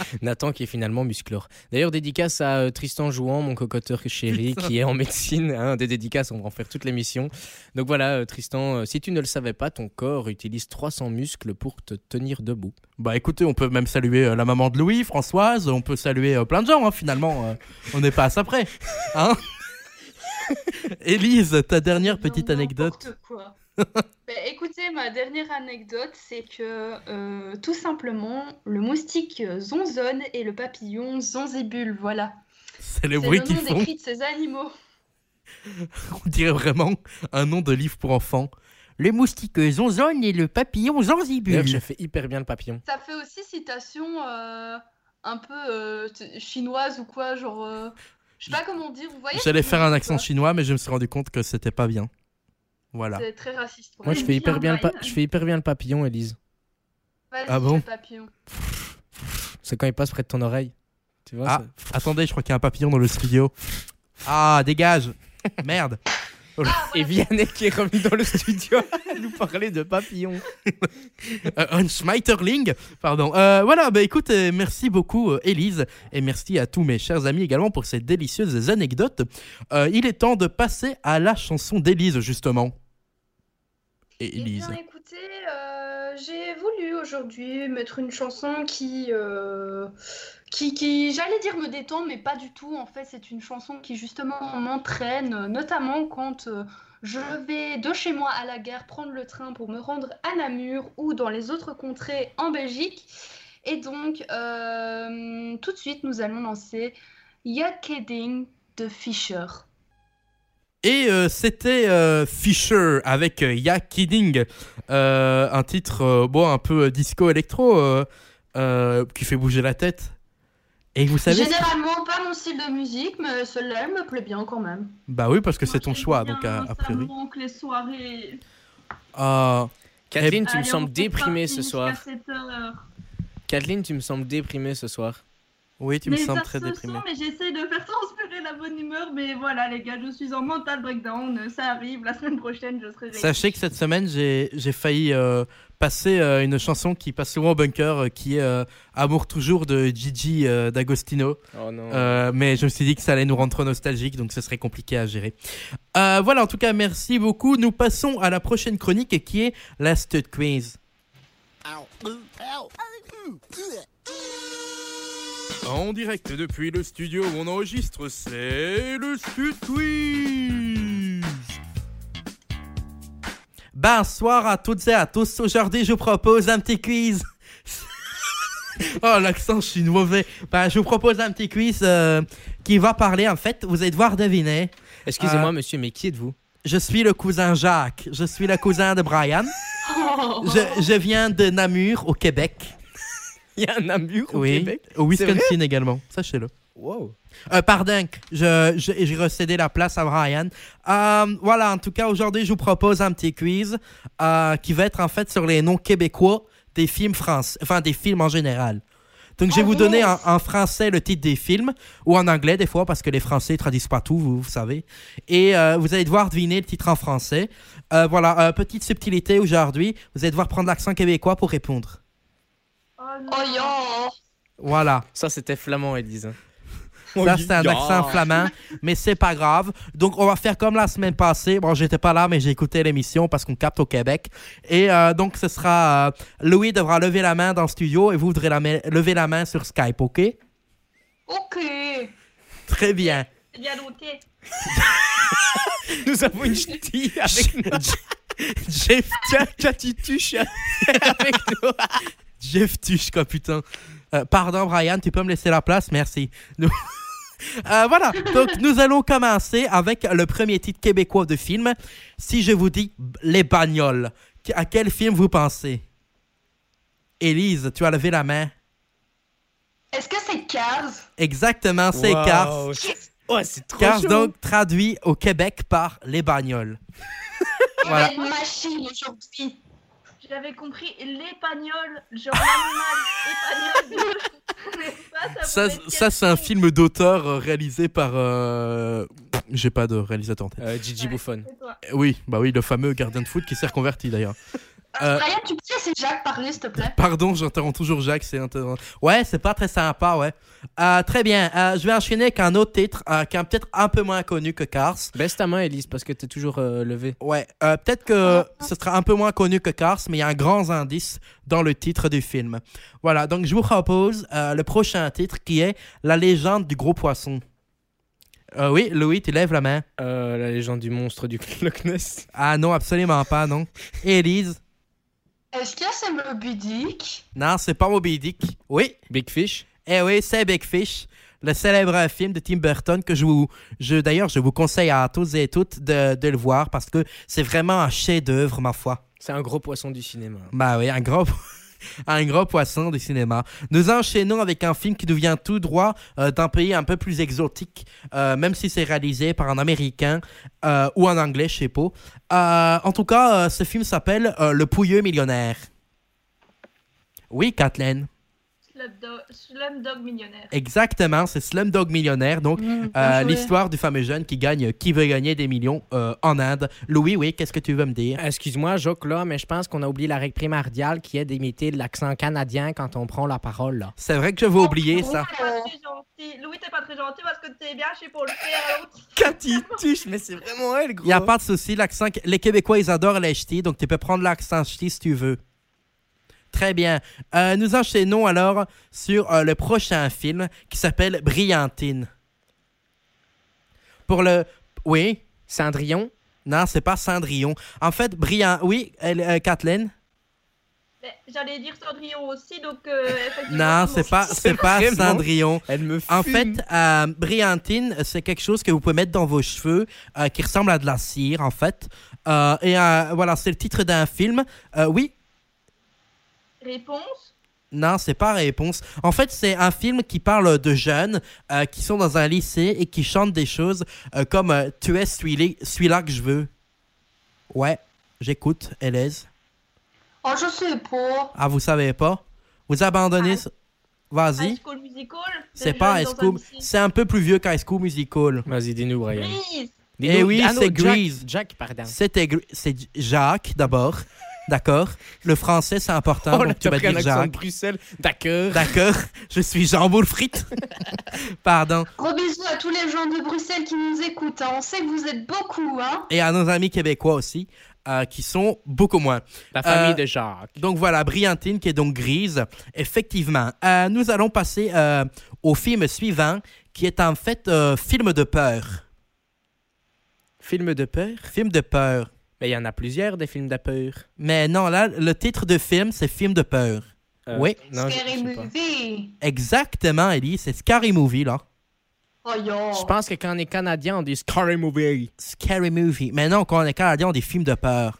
[LAUGHS] Nathan qui est finalement musclore. D'ailleurs, dédicace à euh, Tristan Jouan, mon cocoteur chéri, Putain. qui est en médecine. hein, des dédicaces, on va en faire toute l'émission. Donc voilà, euh, Tristan, euh, si tu ne le savais pas, ton corps utilise 300 muscles pour te tenir debout. Bah écoutez, on peut même saluer euh, la maman de Louis, Françoise, on peut saluer euh, plein de gens hein, finalement. euh, on n'est pas à ça près. Hein [LAUGHS] Élise, ta dernière petite Non, anecdote. quoi. [LAUGHS] Ben, écoutez, ma dernière anecdote, c'est que euh, tout simplement, le moustique zonzonne et le papillon zonzébule. Voilà. C'est le C'est bruit qu'ils font. cris de ces animaux. [LAUGHS] On dirait vraiment un nom de livre pour enfants. Le moustique zonzonne et le papillon zanzibule. je fais hyper bien le papillon. Ça fait aussi citation euh, un peu euh, chinoise ou quoi, genre. euh, je sais pas comment dire, vous voyez J'allais faire un accent chinois, mais je me suis rendu compte que c'était pas bien. Voilà. C'est très raciste. Moi, je fais hyper bien le, je fais hyper bien le papillon, Elise. Vas-y, Ah bon le papillon. [LAUGHS] C'est quand il passe près de ton oreille. Tu vois Ah, attendez, je crois qu'il y a un papillon dans le studio. Ah, dégage [LAUGHS] Merde Et Vianney qui est revenu dans le studio à nous parler de papillons. [LAUGHS] Euh, un Schmeiterling, pardon. Euh, voilà, bah écoute, euh, merci beaucoup Élise et merci à tous mes chers amis également pour ces délicieuses anecdotes. Euh, il est temps de passer à la chanson d'Élise justement. Et Eh bien, écoutez, euh, j'ai voulu aujourd'hui mettre une chanson qui, euh, qui, qui j'allais dire me détend, mais pas du tout. En fait, c'est une chanson qui justement m'entraîne, notamment quand euh, je vais de chez moi à la gare prendre le train pour me rendre à Namur ou dans les autres contrées en Belgique. Et donc, tout de suite, nous allons lancer Ya Kidding de Fisher. Et euh, c'était euh, Fisher avec euh, Ya Kidding, euh, un titre euh, bon, un peu disco électro euh, euh, qui fait bouger la tête. Et vous savez. Généralement, pas mon style de musique, mais celle-là, elle me plaît bien quand même. Bah oui, parce que c'est ton choix, bien, donc a Ça priori. manque les soirées. Ah, Kathleen, tu me sembles déprimée ce soir. jusqu'à 7 heures. Kathleen, tu me sembles déprimée ce soir. Oui, tu me mais sens ça très se déprimé. mais j'essaie de faire transpirer la bonne humeur. Mais voilà, les gars, je suis en mental breakdown. Ça arrive. La semaine prochaine, je serai. Sachez que cette semaine, j'ai j'ai failli euh, passer euh, une chanson qui passe souvent au bunker, euh, qui est euh, Amour toujours de Gigi euh, D'Agostino. Oh non. Euh, mais je me suis dit que ça allait nous rendre trop nostalgiques, donc ce serait compliqué à gérer. Euh, voilà, en tout cas, merci beaucoup. Nous passons à la prochaine chronique qui est la Stud Quiz. En direct depuis le studio où on enregistre, c'est le Stud Quiz. Bonsoir à toutes et à tous. Aujourd'hui, je vous propose un petit quiz. [LAUGHS] oh, l'accent, je suis mauvais. Ben, je vous propose un petit quiz euh, qui va parler, en fait, vous allez devoir deviner. Excusez-moi, euh, monsieur, mais qui êtes-vous? Je suis le cousin Jacques. Je suis le cousin de Brian. [LAUGHS] Je, je viens de Namur, au Québec. [LAUGHS] Il y a un Namur au oui. Québec Au Wisconsin également. Sachez-le. Wow. Euh, pardon, je- je- j'ai recédé la place à Brian. Euh, voilà, en tout cas, aujourd'hui, je vous propose un petit quiz euh, qui va être en fait sur les noms québécois des films français, enfin des films en général. Donc, je vais vous donner en, en français le titre des films, ou en anglais des fois, parce que les Français traduisent pas tout, vous, vous savez. Et euh, vous allez devoir deviner le titre en français. Euh, voilà, euh, petite subtilité aujourd'hui, vous allez devoir prendre l'accent québécois pour répondre. Oh. Oh yo Voilà. Ça, c'était flamand, Elise. Ça, c'est un accent flamand, mais c'est pas grave. Donc, on va faire comme la semaine passée. Bon, j'étais pas là, mais j'ai écouté l'émission parce qu'on capte au Québec. Et euh, donc, ce sera. euh, Louis devra lever la main dans le studio et vous devrez la lever la main sur Skype, ok? Ok Très bien. C'est bien noté. Nous avons une ch'ti avec [LAUGHS] nous. Jeff, Tiens, avec nous. Jeff quoi, putain. Euh, pardon, Brian, tu peux me laisser la place Merci. Nous- [LAUGHS] Euh, voilà, donc nous allons commencer avec le premier titre québécois de film. Si je vous dis Les Bagnoles, à quel film vous pensez? Élise, tu as levé la main. Est-ce que c'est Cars? Exactement, c'est Wow. Cars. Ouais, c'est trop Cars, chaud. donc, traduit au Québec par Les Bagnoles. Voilà. machine aujourd'hui J'avais compris l'épagnol, genre l'animal [LAUGHS] épagnol. Ça, être ça c'est un film d'auteur euh, réalisé par... euh, J'ai pas de réalisateur en tête. Euh, Gigi Ouais. Buffon. Oui, bah oui, le fameux gardien de foot qui s'est reconverti d'ailleurs. Euh, Brian, tu peux laisser Jacques parler, s'il te plaît? Pardon, j'interromps toujours Jacques, c'est Ouais, c'est pas très sympa, ouais. Euh, très bien, euh, je vais enchaîner avec un autre titre euh, qui est peut-être un peu moins connu que Cars. Baisse ta main, Elise, parce que t'es toujours euh, levé. Ouais, euh, peut-être que ce sera un peu moins connu que Cars, mais il y a un grand indice dans le titre du film. Voilà, donc je vous propose euh, le prochain titre qui est La légende du gros poisson. Euh, oui, Louis, tu lèves la main. Euh, la légende du monstre du [LAUGHS] Loch Ness. Ah non, absolument pas, non. Et Elise Est-ce que c'est Moby Dick? Non, c'est pas Moby Dick. Oui, Big Fish? Eh oui, c'est Big Fish, le célèbre film de Tim Burton que je vous, je, d'ailleurs, je vous conseille à tous et toutes de, de le voir parce que c'est vraiment un chef-d'œuvre, ma foi. C'est un gros poisson du cinéma. Bah oui, un gros, [LAUGHS] un gros poisson du cinéma. Nous enchaînons avec un film qui nous vient tout droit euh, d'un pays un peu plus exotique, euh, même si c'est réalisé par un Américain euh, ou un Anglais, je sais pas. En tout cas, ce film s'appelle Le Pouilleux Millionnaire. Oui, Kathleen. Slumdog, millionnaire. Exactement, c'est Slumdog Millionnaire. Donc, Mmh, Euh. L'histoire du fameux jeune qui gagne, qui veut gagner des millions euh, en Inde. Louis, oui, qu'est-ce que tu veux me dire? Excuse-moi, Joc, là, mais je pense qu'on a oublié la règle primordiale qui est d'imiter l'accent canadien quand on prend la parole, là. C'est vrai que je vais oublier ça. T'es pas très gentil. Louis, t'es pas très gentil parce que t'es bien chez pour le faire. l'autre. [LAUGHS] Cathy Tuche, mais c'est vraiment elle, gros. Il n'y a pas de souci, l'accent. Les Québécois, ils adorent les ch'tis, donc tu peux prendre l'accent ch'ti si tu veux. Très bien. Euh, nous enchaînons alors sur euh, le prochain film qui s'appelle Brillantine. Pour le. Oui? Cendrillon? Non, c'est pas Cendrillon. En fait, Brillant. Oui, euh, Kathleen? Mais J'allais dire Cendrillon aussi, donc euh. Non, c'est pas, c'est pas vraiment- Cendrillon. Elle me En fume. fait, euh, brillantine, c'est quelque chose que vous pouvez mettre dans vos cheveux euh, qui ressemble à de la cire, en fait. Euh, et euh, voilà, c'est le titre d'un film. Euh, oui, Réponse? Non, c'est pas réponse. En fait, c'est un film qui parle de jeunes euh, qui sont dans un lycée et qui chantent des choses euh, comme euh, Tu es celui- celui-là que je veux. Ouais, j'écoute, Elise. Oh, je sais pas. Ah, vous savez pas? Vous abandonnez. ce- Vas-y. High School Musical C'est pas High School. C'est un peu plus vieux qu'High School Musical. Vas-y, dis-nous, Brian. Grease Eh oui, Ah c'est Jack- Grease. Jack, pardon. C'était Gr- Jacques d'abord. D'accord. Le français, c'est important. Oh, donc tu vas dire accent de Jacques. Bruxelles. D'accord. D'accord. Je suis Jean Boulfrit. [LAUGHS] Pardon. Gros bisous à tous les gens de Bruxelles qui nous écoutent. hein. On sait que vous êtes beaucoup, hein. Et à nos amis québécois aussi, euh, qui sont beaucoup moins. La famille Euh, de Jacques. Donc voilà, Brillantine qui est donc grise. Effectivement. Euh, nous allons passer euh, au film suivant, qui est en fait euh, film de peur. Film de peur? Film de peur. Mais il y en a plusieurs des films de peur. Mais non, là, le titre de film, c'est film de peur. Euh, Oui. Non, Scary je movie. Exactement, Ellie. C'est Scary Movie, là. Oh, yo. Je pense que quand on est canadien, on dit Scary Movie. Scary Movie. Mais non, quand on est canadien, on dit film de peur.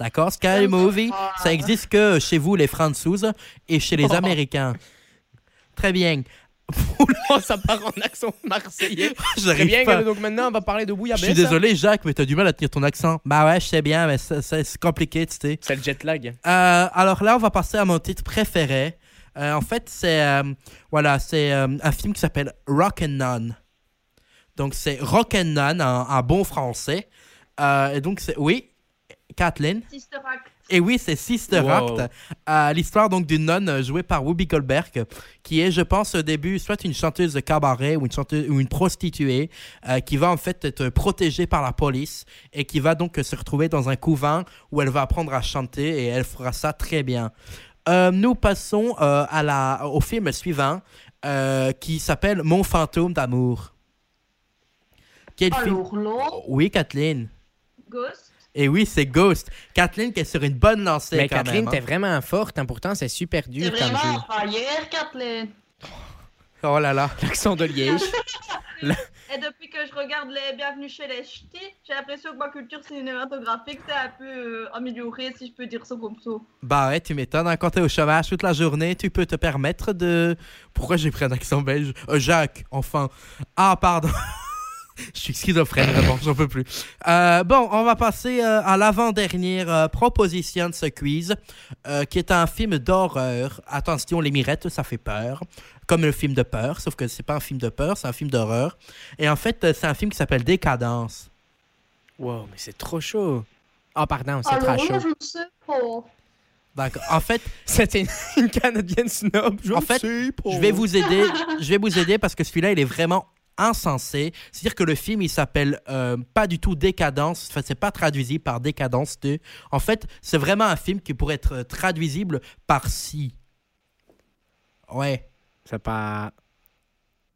D'accord? Scary Movie, ça existe que chez vous, les Françaises, et chez les [LAUGHS] Américains. Très bien. Oh, ça part en accent marseillais. [LAUGHS] Très bien, pas. donc maintenant, on va parler de Je bouillabaisse. suis désolé, Jacques, mais t'as du mal à tenir ton accent. Bah ouais, je sais bien, mais c'est compliqué, tu sais. C'est le jet lag. Euh, alors là, on va passer à mon titre préféré. Euh, en fait, c'est euh, voilà, c'est euh, un film qui s'appelle Rock and None. Donc c'est Rock and None en, en bon français. Euh, et donc c'est oui, Kathleen. Sister Act. Et oui, c'est Sister Wow. Act. Euh, L'histoire donc d'une nonne jouée par Whoopi Goldberg, qui est, je pense, au début, soit une chanteuse de cabaret ou une, chanteuse, ou une prostituée, euh, qui va en fait être protégée par la police et qui va donc se retrouver dans un couvent où elle va apprendre à chanter et elle fera ça très bien. Euh, nous passons euh, à la, au film suivant euh, qui s'appelle Mon fantôme d'amour. Quel film? Alors là, Oui, Kathleen. Ghost. Et oui, c'est Ghost. Kathleen qui est sur une bonne lancée Mais quand Kathleen, même. t'es hein. vraiment forte. hein, pourtant, c'est super dur comme jeu. vraiment fire, Kathleen. Oh là là. L'accent de Liège. [LAUGHS] Et depuis que je regarde les Bienvenus chez les Ch'tis, j'ai l'impression que ma culture cinématographique s'est un peu euh, améliorée, si je peux dire ça comme ça. Bah ouais, tu m'étonnes. hein, Quand t'es au chômage toute la journée, tu peux te permettre de... Pourquoi j'ai pris un accent belge? Euh, Jacques, enfin. Ah, pardon. [LAUGHS] Je suis schizophrène, vraiment, j'en peux plus. Euh, bon, on va passer euh, à l'avant-dernière euh, proposition de ce quiz, euh, qui est un film d'horreur. Attention, les mirettes, ça fait peur. Comme le film de peur, sauf que c'est pas un film de peur, c'est un film d'horreur. Et en fait, c'est un film qui s'appelle Décadence. wow, mais c'est trop chaud. Oh, pardon, c'est là, chaud. je ne sais pas. D'accord. En fait, C'était une, une canadienne snob. Je En fait, sais pas. Je vais vous aider. Je vais vous aider parce que celui-là, il est vraiment insensé. C'est-à-dire que le film, il s'appelle euh, pas du tout Décadence. Enfin, c'est pas traduisible par Décadence 2. En fait, c'est vraiment un film qui pourrait être traduisible par si. Ouais. C'est pas.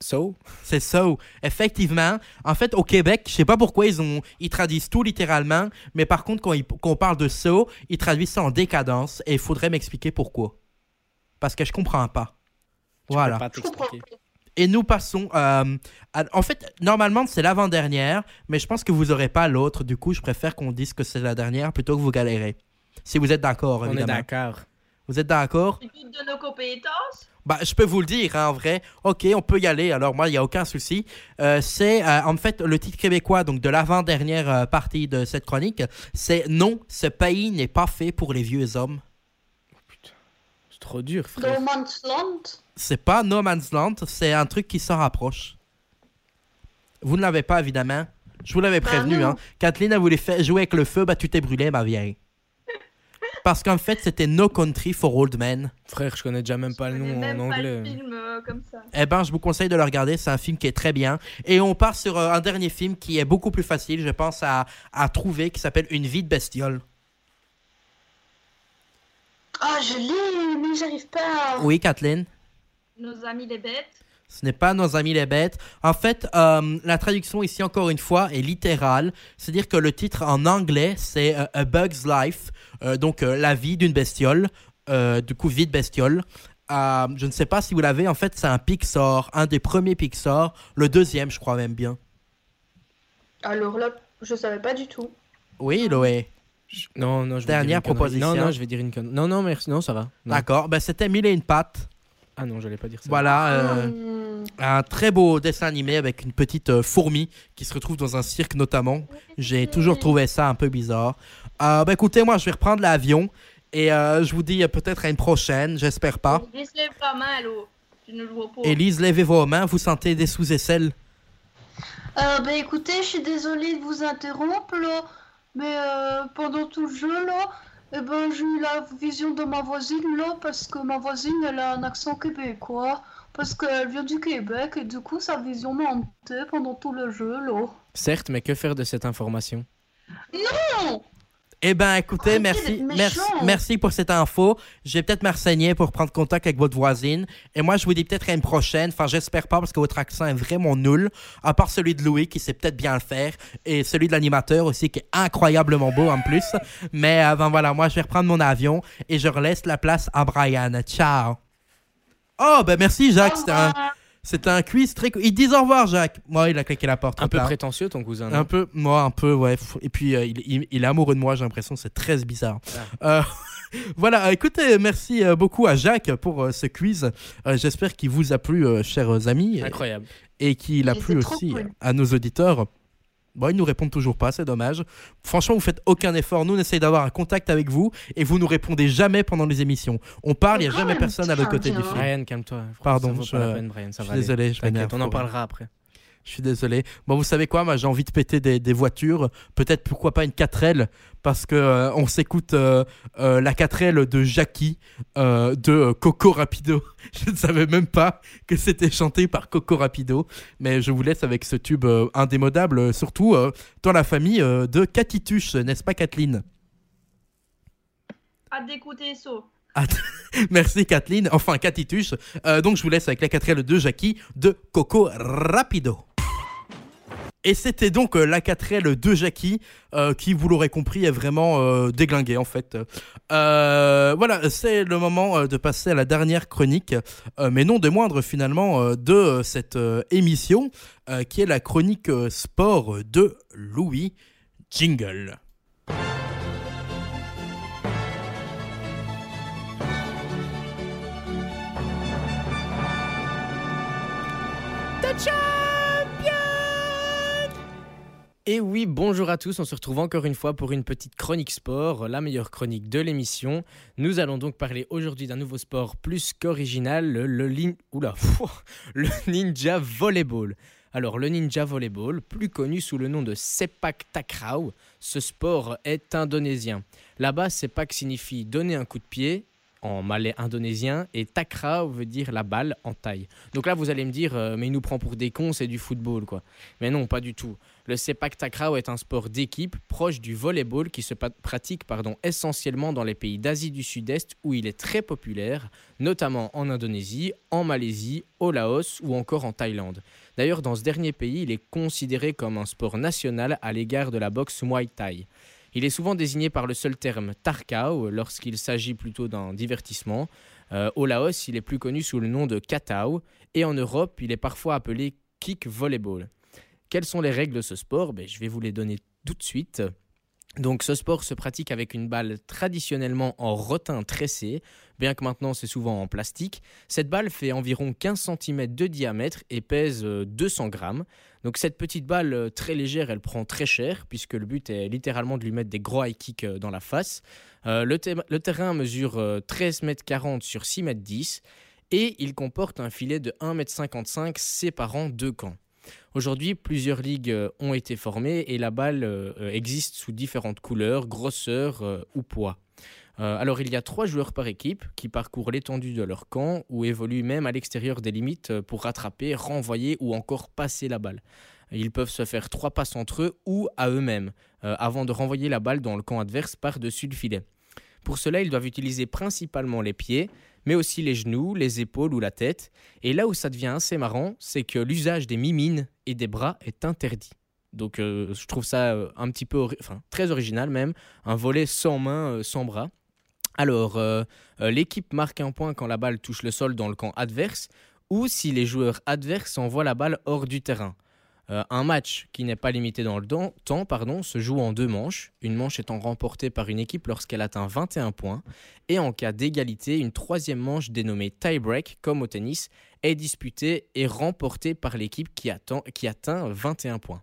So? C'est ça. Effectivement, en fait, au Québec, je sais pas pourquoi ils ont ils traduisent tout littéralement, mais par contre, quand, ils- quand on parle de so, ils traduisent ça en décadence et il faudrait m'expliquer pourquoi. Parce que je comprends pas. Je Voilà. peux pas t'expliquer. Et nous passons. euh, à- en fait, normalement, c'est l'avant-dernière, mais je pense que vous aurez pas l'autre. Du coup, je préfère qu'on dise que c'est la dernière plutôt que vous galérez. Si vous êtes d'accord, On est d'accord. Vous êtes d'accord? De nos compétences? Bah, je peux vous le dire, hein, en vrai. Ok, on peut y aller. Alors, moi, il n'y a aucun souci. Euh, c'est, euh, en fait, le titre québécois donc de l'avant-dernière euh, partie de cette chronique. C'est Non, ce pays n'est pas fait pour les vieux hommes. C'est trop dur, frère. No Man's Land. C'est pas No Man's Land, c'est un truc qui s'en rapproche. Vous ne l'avez pas, évidemment. Je vous l'avais Bah prévenu. hein. Kathleen a voulu faire jouer avec le feu, bah tu t'es brûlé, ma vieille. Parce qu'en fait, c'était No Country for Old Men. Frère, je connais déjà même pas le Je nom en pas anglais. le film euh, comme ça. Eh ben, je vous conseille de le regarder. C'est un film qui est très bien. Et on part sur euh, un dernier film qui est beaucoup plus facile, je pense, à, à trouver, qui s'appelle Une vie de bestiole. Ah, je l'ai, mais j'arrive pas. Oui, Kathleen Nos amis les bêtes. Ce n'est pas nos amis les bêtes. En fait, euh, la traduction ici, encore une fois, est littérale. C'est-à-dire que le titre en anglais, c'est euh, A Bug's Life, euh, donc euh, la vie d'une bestiole, euh, du coup, vie de bestiole. Euh, je ne sais pas si vous l'avez, en fait, c'est un Pixar, un des premiers Pixar, le deuxième, je crois même bien. Alors là, je savais pas du tout. Oui, Loé. Je- Non, non, je Dernière proposition. Non, non, je vais dire une connerie. Non, non, merci. Non, ça va. D'accord, ben, c'était Mille et une pattes. Ah non, j'allais pas dire ça. Voilà, euh, Hmm. un très beau dessin animé avec une petite euh, fourmi qui se retrouve dans un cirque notamment. J'ai toujours trouvé ça un peu bizarre. Euh, bah écoutez, moi je vais reprendre l'avion et euh, je vous dis peut-être à une prochaine, j'espère pas. Lise lève la main, l'eau. Tu ne le vois pas. Élise, levez vos mains, vous sentez des sous-aisselles Euh, bah écoutez, je suis désolée de vous interrompre là, mais euh, pendant tout le jeu là, eh ben j'ai eu la vision de ma voisine là parce que ma voisine elle a un accent québécois parce qu'elle vient du Québec et du coup sa vision m'a hantée pendant tout le jeu là. Certes, mais que faire de cette information? Non Eh ben écoutez, Arrêtez merci, merci, pour cette info. Je vais peut-être me renseigner pour prendre contact avec votre voisine. Et moi je vous dis peut-être à une prochaine. Enfin j'espère pas parce que votre accent est vraiment nul. À part celui de Louis qui sait peut-être bien le faire. Et celui de l'animateur aussi qui est incroyablement beau en plus. [LAUGHS] Mais euh, ben voilà, moi je vais reprendre mon avion et je relaisse la place à Brian. Ciao. Oh ben merci Jacques, c'était un, c'était un quiz très cool. Ils disent au revoir Jacques. Moi il a claqué la porte. Un peu prétentieux, ton cousin. Un peu, moi, un peu, ouais. Et puis, euh, il, il- il est amoureux de moi, j'ai l'impression, c'est très bizarre. Euh, [LAUGHS] voilà, écoutez, merci euh, beaucoup à Jacques pour euh, ce quiz. Euh, J'espère qu'il vous a plu, euh, chers amis, Incroyable. et qu'il a plu aussi cool. à nos auditeurs. Bon, ils nous répondent toujours pas, c'est dommage. Franchement, vous faites aucun effort. Nous, on essaye d'avoir un contact avec vous et vous nous répondez jamais pendant les émissions. On parle, il n'y a Quand jamais personne à l'autre côté du fil. Brian, calme-toi. Pardon, je- pas la peine, Brian, ça Je va suis désolé, je on en parlera après. Je suis désolé. Bon, vous savez quoi Moi, j'ai envie de péter des, des voitures. Peut-être, pourquoi pas une 4L Parce que euh, on s'écoute euh, euh, la 4L de Jackie de Coco Rapido. [LAUGHS] Je ne savais même pas que c'était chanté par Coco Rapido. Mais je vous laisse avec ce tube indémodable, surtout dans la famille de Catituche, n'est-ce pas, Kathleen? Hâte d'écouter ça. [LAUGHS] Merci, Kathleen. Enfin, Catituche. Donc, je vous laisse avec la 4L de Jackie de Coco Rapido. Et c'était donc euh, la 4L de Jackie, euh, qui, vous l'aurez compris, est vraiment euh, déglinguée en fait. Voilà, c'est le moment de passer à la dernière chronique, mais non des moindres finalement, de cette émission, qui est la chronique sport de Louis Jingle. Et oui, bonjour à tous, on se retrouve encore une fois pour une petite chronique sport, la meilleure chronique de l'émission. Nous allons donc parler aujourd'hui d'un nouveau sport plus qu'original, le, [LAUGHS] le ninja volleyball. Alors le ninja volleyball, plus connu sous le nom de sepak takraw, ce sport est indonésien. Là-bas, sepak signifie donner un coup de pied en malais indonésien et takraw veut dire la balle en taille. Donc là, vous allez me dire, euh, mais il nous prend pour des cons, c'est du football quoi. Mais non, pas du tout. Le sepak takraw est un sport d'équipe proche du volleyball qui se pratique essentiellement dans les pays d'Asie du Sud-Est où il est très populaire, notamment en Indonésie, en Malaisie, au Laos ou encore en Thaïlande. D'ailleurs, dans ce dernier pays, il est considéré comme un sport national à l'égard de la boxe Muay Thai. Il est souvent désigné par le seul terme Tarkao lorsqu'il s'agit plutôt d'un divertissement. Euh, au Laos, il est plus connu sous le nom de Katao et en Europe, il est parfois appelé kick volleyball. Quelles sont les règles de ce sport Ben, Je vais vous les donner tout de suite. Donc ce sport se pratique avec une balle traditionnellement en rotin tressé, bien que maintenant c'est souvent en plastique. Cette balle fait environ 15 cm de diamètre et pèse euh, 200 grammes. Donc cette petite balle euh, très légère, elle prend très cher, puisque le but est littéralement de lui mettre des gros high kicks euh, dans la face. Euh, le, te- le terrain mesure euh, 13 m 40 sur 6 m 10 et il comporte un filet de 1 m 55 séparant deux camps. Aujourd'hui, plusieurs ligues euh, ont été formées et la balle euh, euh, existe sous différentes couleurs, grosseurs ou poids. Alors il y a trois joueurs par équipe qui parcourent l'étendue de leur camp ou évoluent même à l'extérieur des limites pour rattraper, renvoyer ou encore passer la balle. Ils peuvent se faire trois passes entre eux ou à eux-mêmes avant de renvoyer la balle dans le camp adverse par-dessus le filet. Pour cela, ils doivent utiliser principalement les pieds, mais aussi les genoux, les épaules ou la tête. Et là où ça devient assez marrant, c'est que l'usage des mimines et des bras est interdit. Donc euh, je trouve ça euh, un petit peu, enfin très original même, un volet sans main, euh, sans bras. Alors, l'équipe marque un point quand la balle touche le sol dans le camp adverse ou si les joueurs adverses envoient la balle hors du terrain. Euh, un match qui n'est pas limité dans le temps se joue en deux manches, une manche étant remportée par une équipe lorsqu'elle atteint 21 points, et en cas d'égalité, une troisième manche dénommée tie-break, comme au tennis, est disputée et remportée par l'équipe qui, qui atteint 21 points.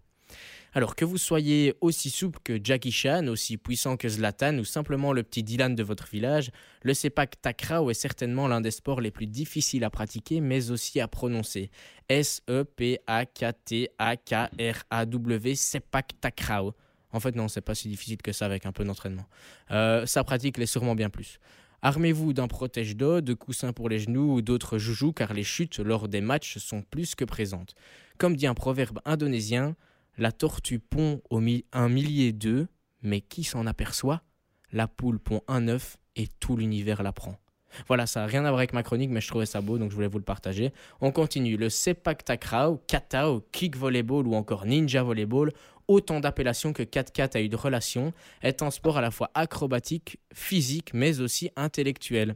Alors que vous soyez aussi souple que Jackie Chan, aussi puissant que Zlatan ou simplement le petit Dylan de votre village, le sepak takraw est certainement l'un des sports les plus difficiles à pratiquer mais aussi à prononcer. S-E-P-A-K-T-A-K-R-A-W, sepak takraw. En fait non, c'est pas si difficile que ça avec un peu d'entraînement. Euh, sa pratique l'est sûrement bien plus. Armez-vous d'un protège-dos, de coussins pour les genoux ou d'autres joujoux car les chutes lors des matchs sont plus que présentes. Comme dit un proverbe indonésien, la tortue pond au un millier d'œufs, mais qui s'en aperçoit? La poule pond un œuf et tout l'univers l'apprend. Voilà, ça n'a rien à voir avec ma chronique, mais je trouvais ça beau, donc je voulais vous le partager. On continue. Le sepak takraw, kata, kick volleyball ou encore ninja volleyball, autant d'appellations que 4-4 a eu de relation, est un sport à la fois acrobatique, physique, mais aussi intellectuel.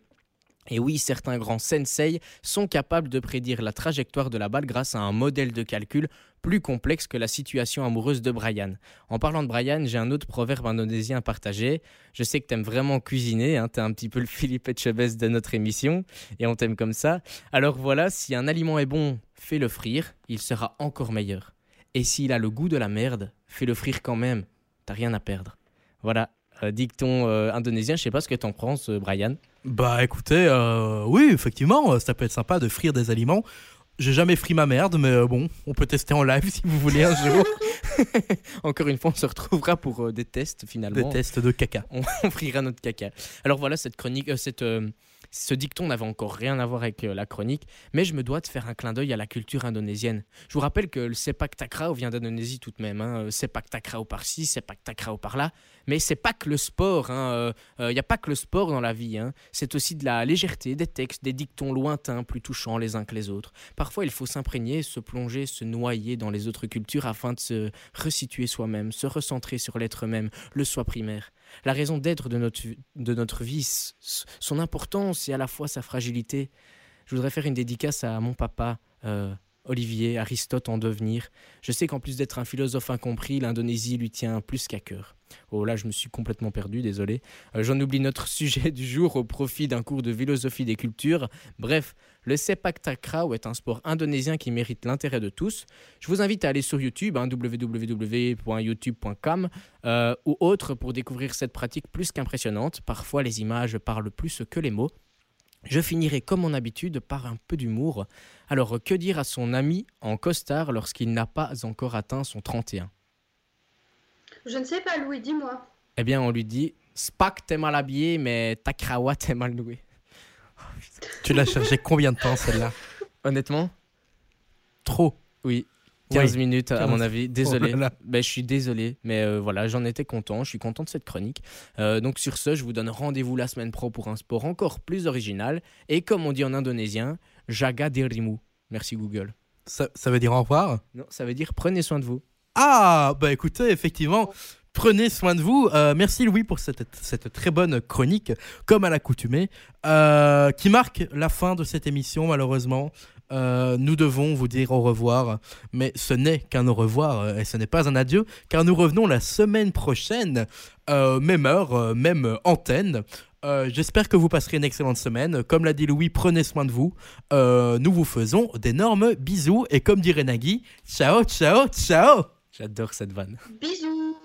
Et oui, certains grands sensei sont capables de prédire la trajectoire de la balle grâce à un modèle de calcul plus complexe que la situation amoureuse de Brian. En parlant de Brian, j'ai un autre proverbe indonésien à partager. Je sais que t'aimes vraiment cuisiner, hein, t'es un petit peu le [LAUGHS] Philippe Etchebest de notre émission, et on t'aime comme ça. Alors voilà, si un aliment est bon, fais-le frire, il sera encore meilleur. Et s'il a le goût de la merde, fais-le frire quand même, t'as rien à perdre. Voilà, euh, dicton euh, indonésien, je sais pas ce que t'en penses, euh, Brian. Bah écoutez, euh, oui, effectivement, euh, ça peut être sympa de frire des aliments. J'ai jamais frit ma merde, mais euh, bon, on peut tester en live [LAUGHS] si vous voulez un [LAUGHS] jour. Encore une fois, on se retrouvera pour euh, des tests finalement. Des tests de caca. on, [LAUGHS] on frira notre caca. Alors voilà, cette chronique, euh, cette, ce dicton n'avait encore rien à voir avec euh, la chronique, mais je me dois de faire un clin d'œil à la culture indonésienne. Je vous rappelle que le sepak takraw vient d'Indonésie tout de même. Hein. Euh, Sepak takraw par-ci, sepak takraw par-là. Mais c'est pas que le sport. Il hein. n'y a pas que le sport dans la vie. hein. C'est aussi de la légèreté, des textes, des dictons lointains, plus touchants les uns que les autres. Parfois, il faut s'imprégner, se plonger, se noyer dans les autres cultures afin de se resituer soi-même, se recentrer sur l'être même, le soi primaire. La raison d'être de notre, de notre vie, son importance et à la fois sa fragilité. Je voudrais faire une dédicace à mon papa, euh, Olivier, Aristote en devenir. Je sais qu'en plus d'être un philosophe incompris, l'Indonésie lui tient plus qu'à cœur. Oh là, je me suis complètement perdu, désolé. Euh, J'en oublie notre [LAUGHS] sujet du jour au profit d'un cours de philosophie des cultures. Bref, le sepak takraw est un sport indonésien qui mérite l'intérêt de tous. Je vous invite à aller sur YouTube, hein, www.youtube.com euh, ou autre pour découvrir cette pratique plus qu'impressionnante. Parfois, les images parlent plus que les mots. Je finirai comme mon habitude par un peu d'humour. Alors, que dire à son ami en costard lorsqu'il n'a pas encore atteint son 31 Je ne sais pas, Louis, dis-moi. Eh bien, on lui dit Spak, t'es mal habillé, mais Takrawa, t'es mal doué. Tu l'as cherché combien de temps celle-là? Honnêtement? Trop. Oui. 15 Oui. minutes, à 15. mon avis. Désolé. [LAUGHS] Oh là là. Ben, je suis désolé, mais euh, voilà, j'en étais content. Je suis content de cette chronique. Euh, donc, sur ce, je vous donne rendez-vous la semaine pro pour un sport encore plus original. Et comme on dit en indonésien, Jaga dirimu. Merci Google. Ça, ça veut dire au revoir? Non, ça veut dire prenez soin de vous. Ah, bah écoutez, effectivement, prenez soin de vous. Euh, merci Louis pour cette, cette très bonne chronique, comme à l'accoutumée, euh, qui marque la fin de cette émission, malheureusement. Euh, nous devons vous dire au revoir, mais ce n'est qu'un au revoir euh, et ce n'est pas un adieu, car nous revenons la semaine prochaine, euh, même heure, même antenne. Euh, J'espère que vous passerez une excellente semaine. Comme l'a dit Louis, prenez soin de vous. Euh, nous vous faisons d'énormes bisous et comme dirait Nagui, ciao, ciao, ciao J'adore cette vanne. Bisous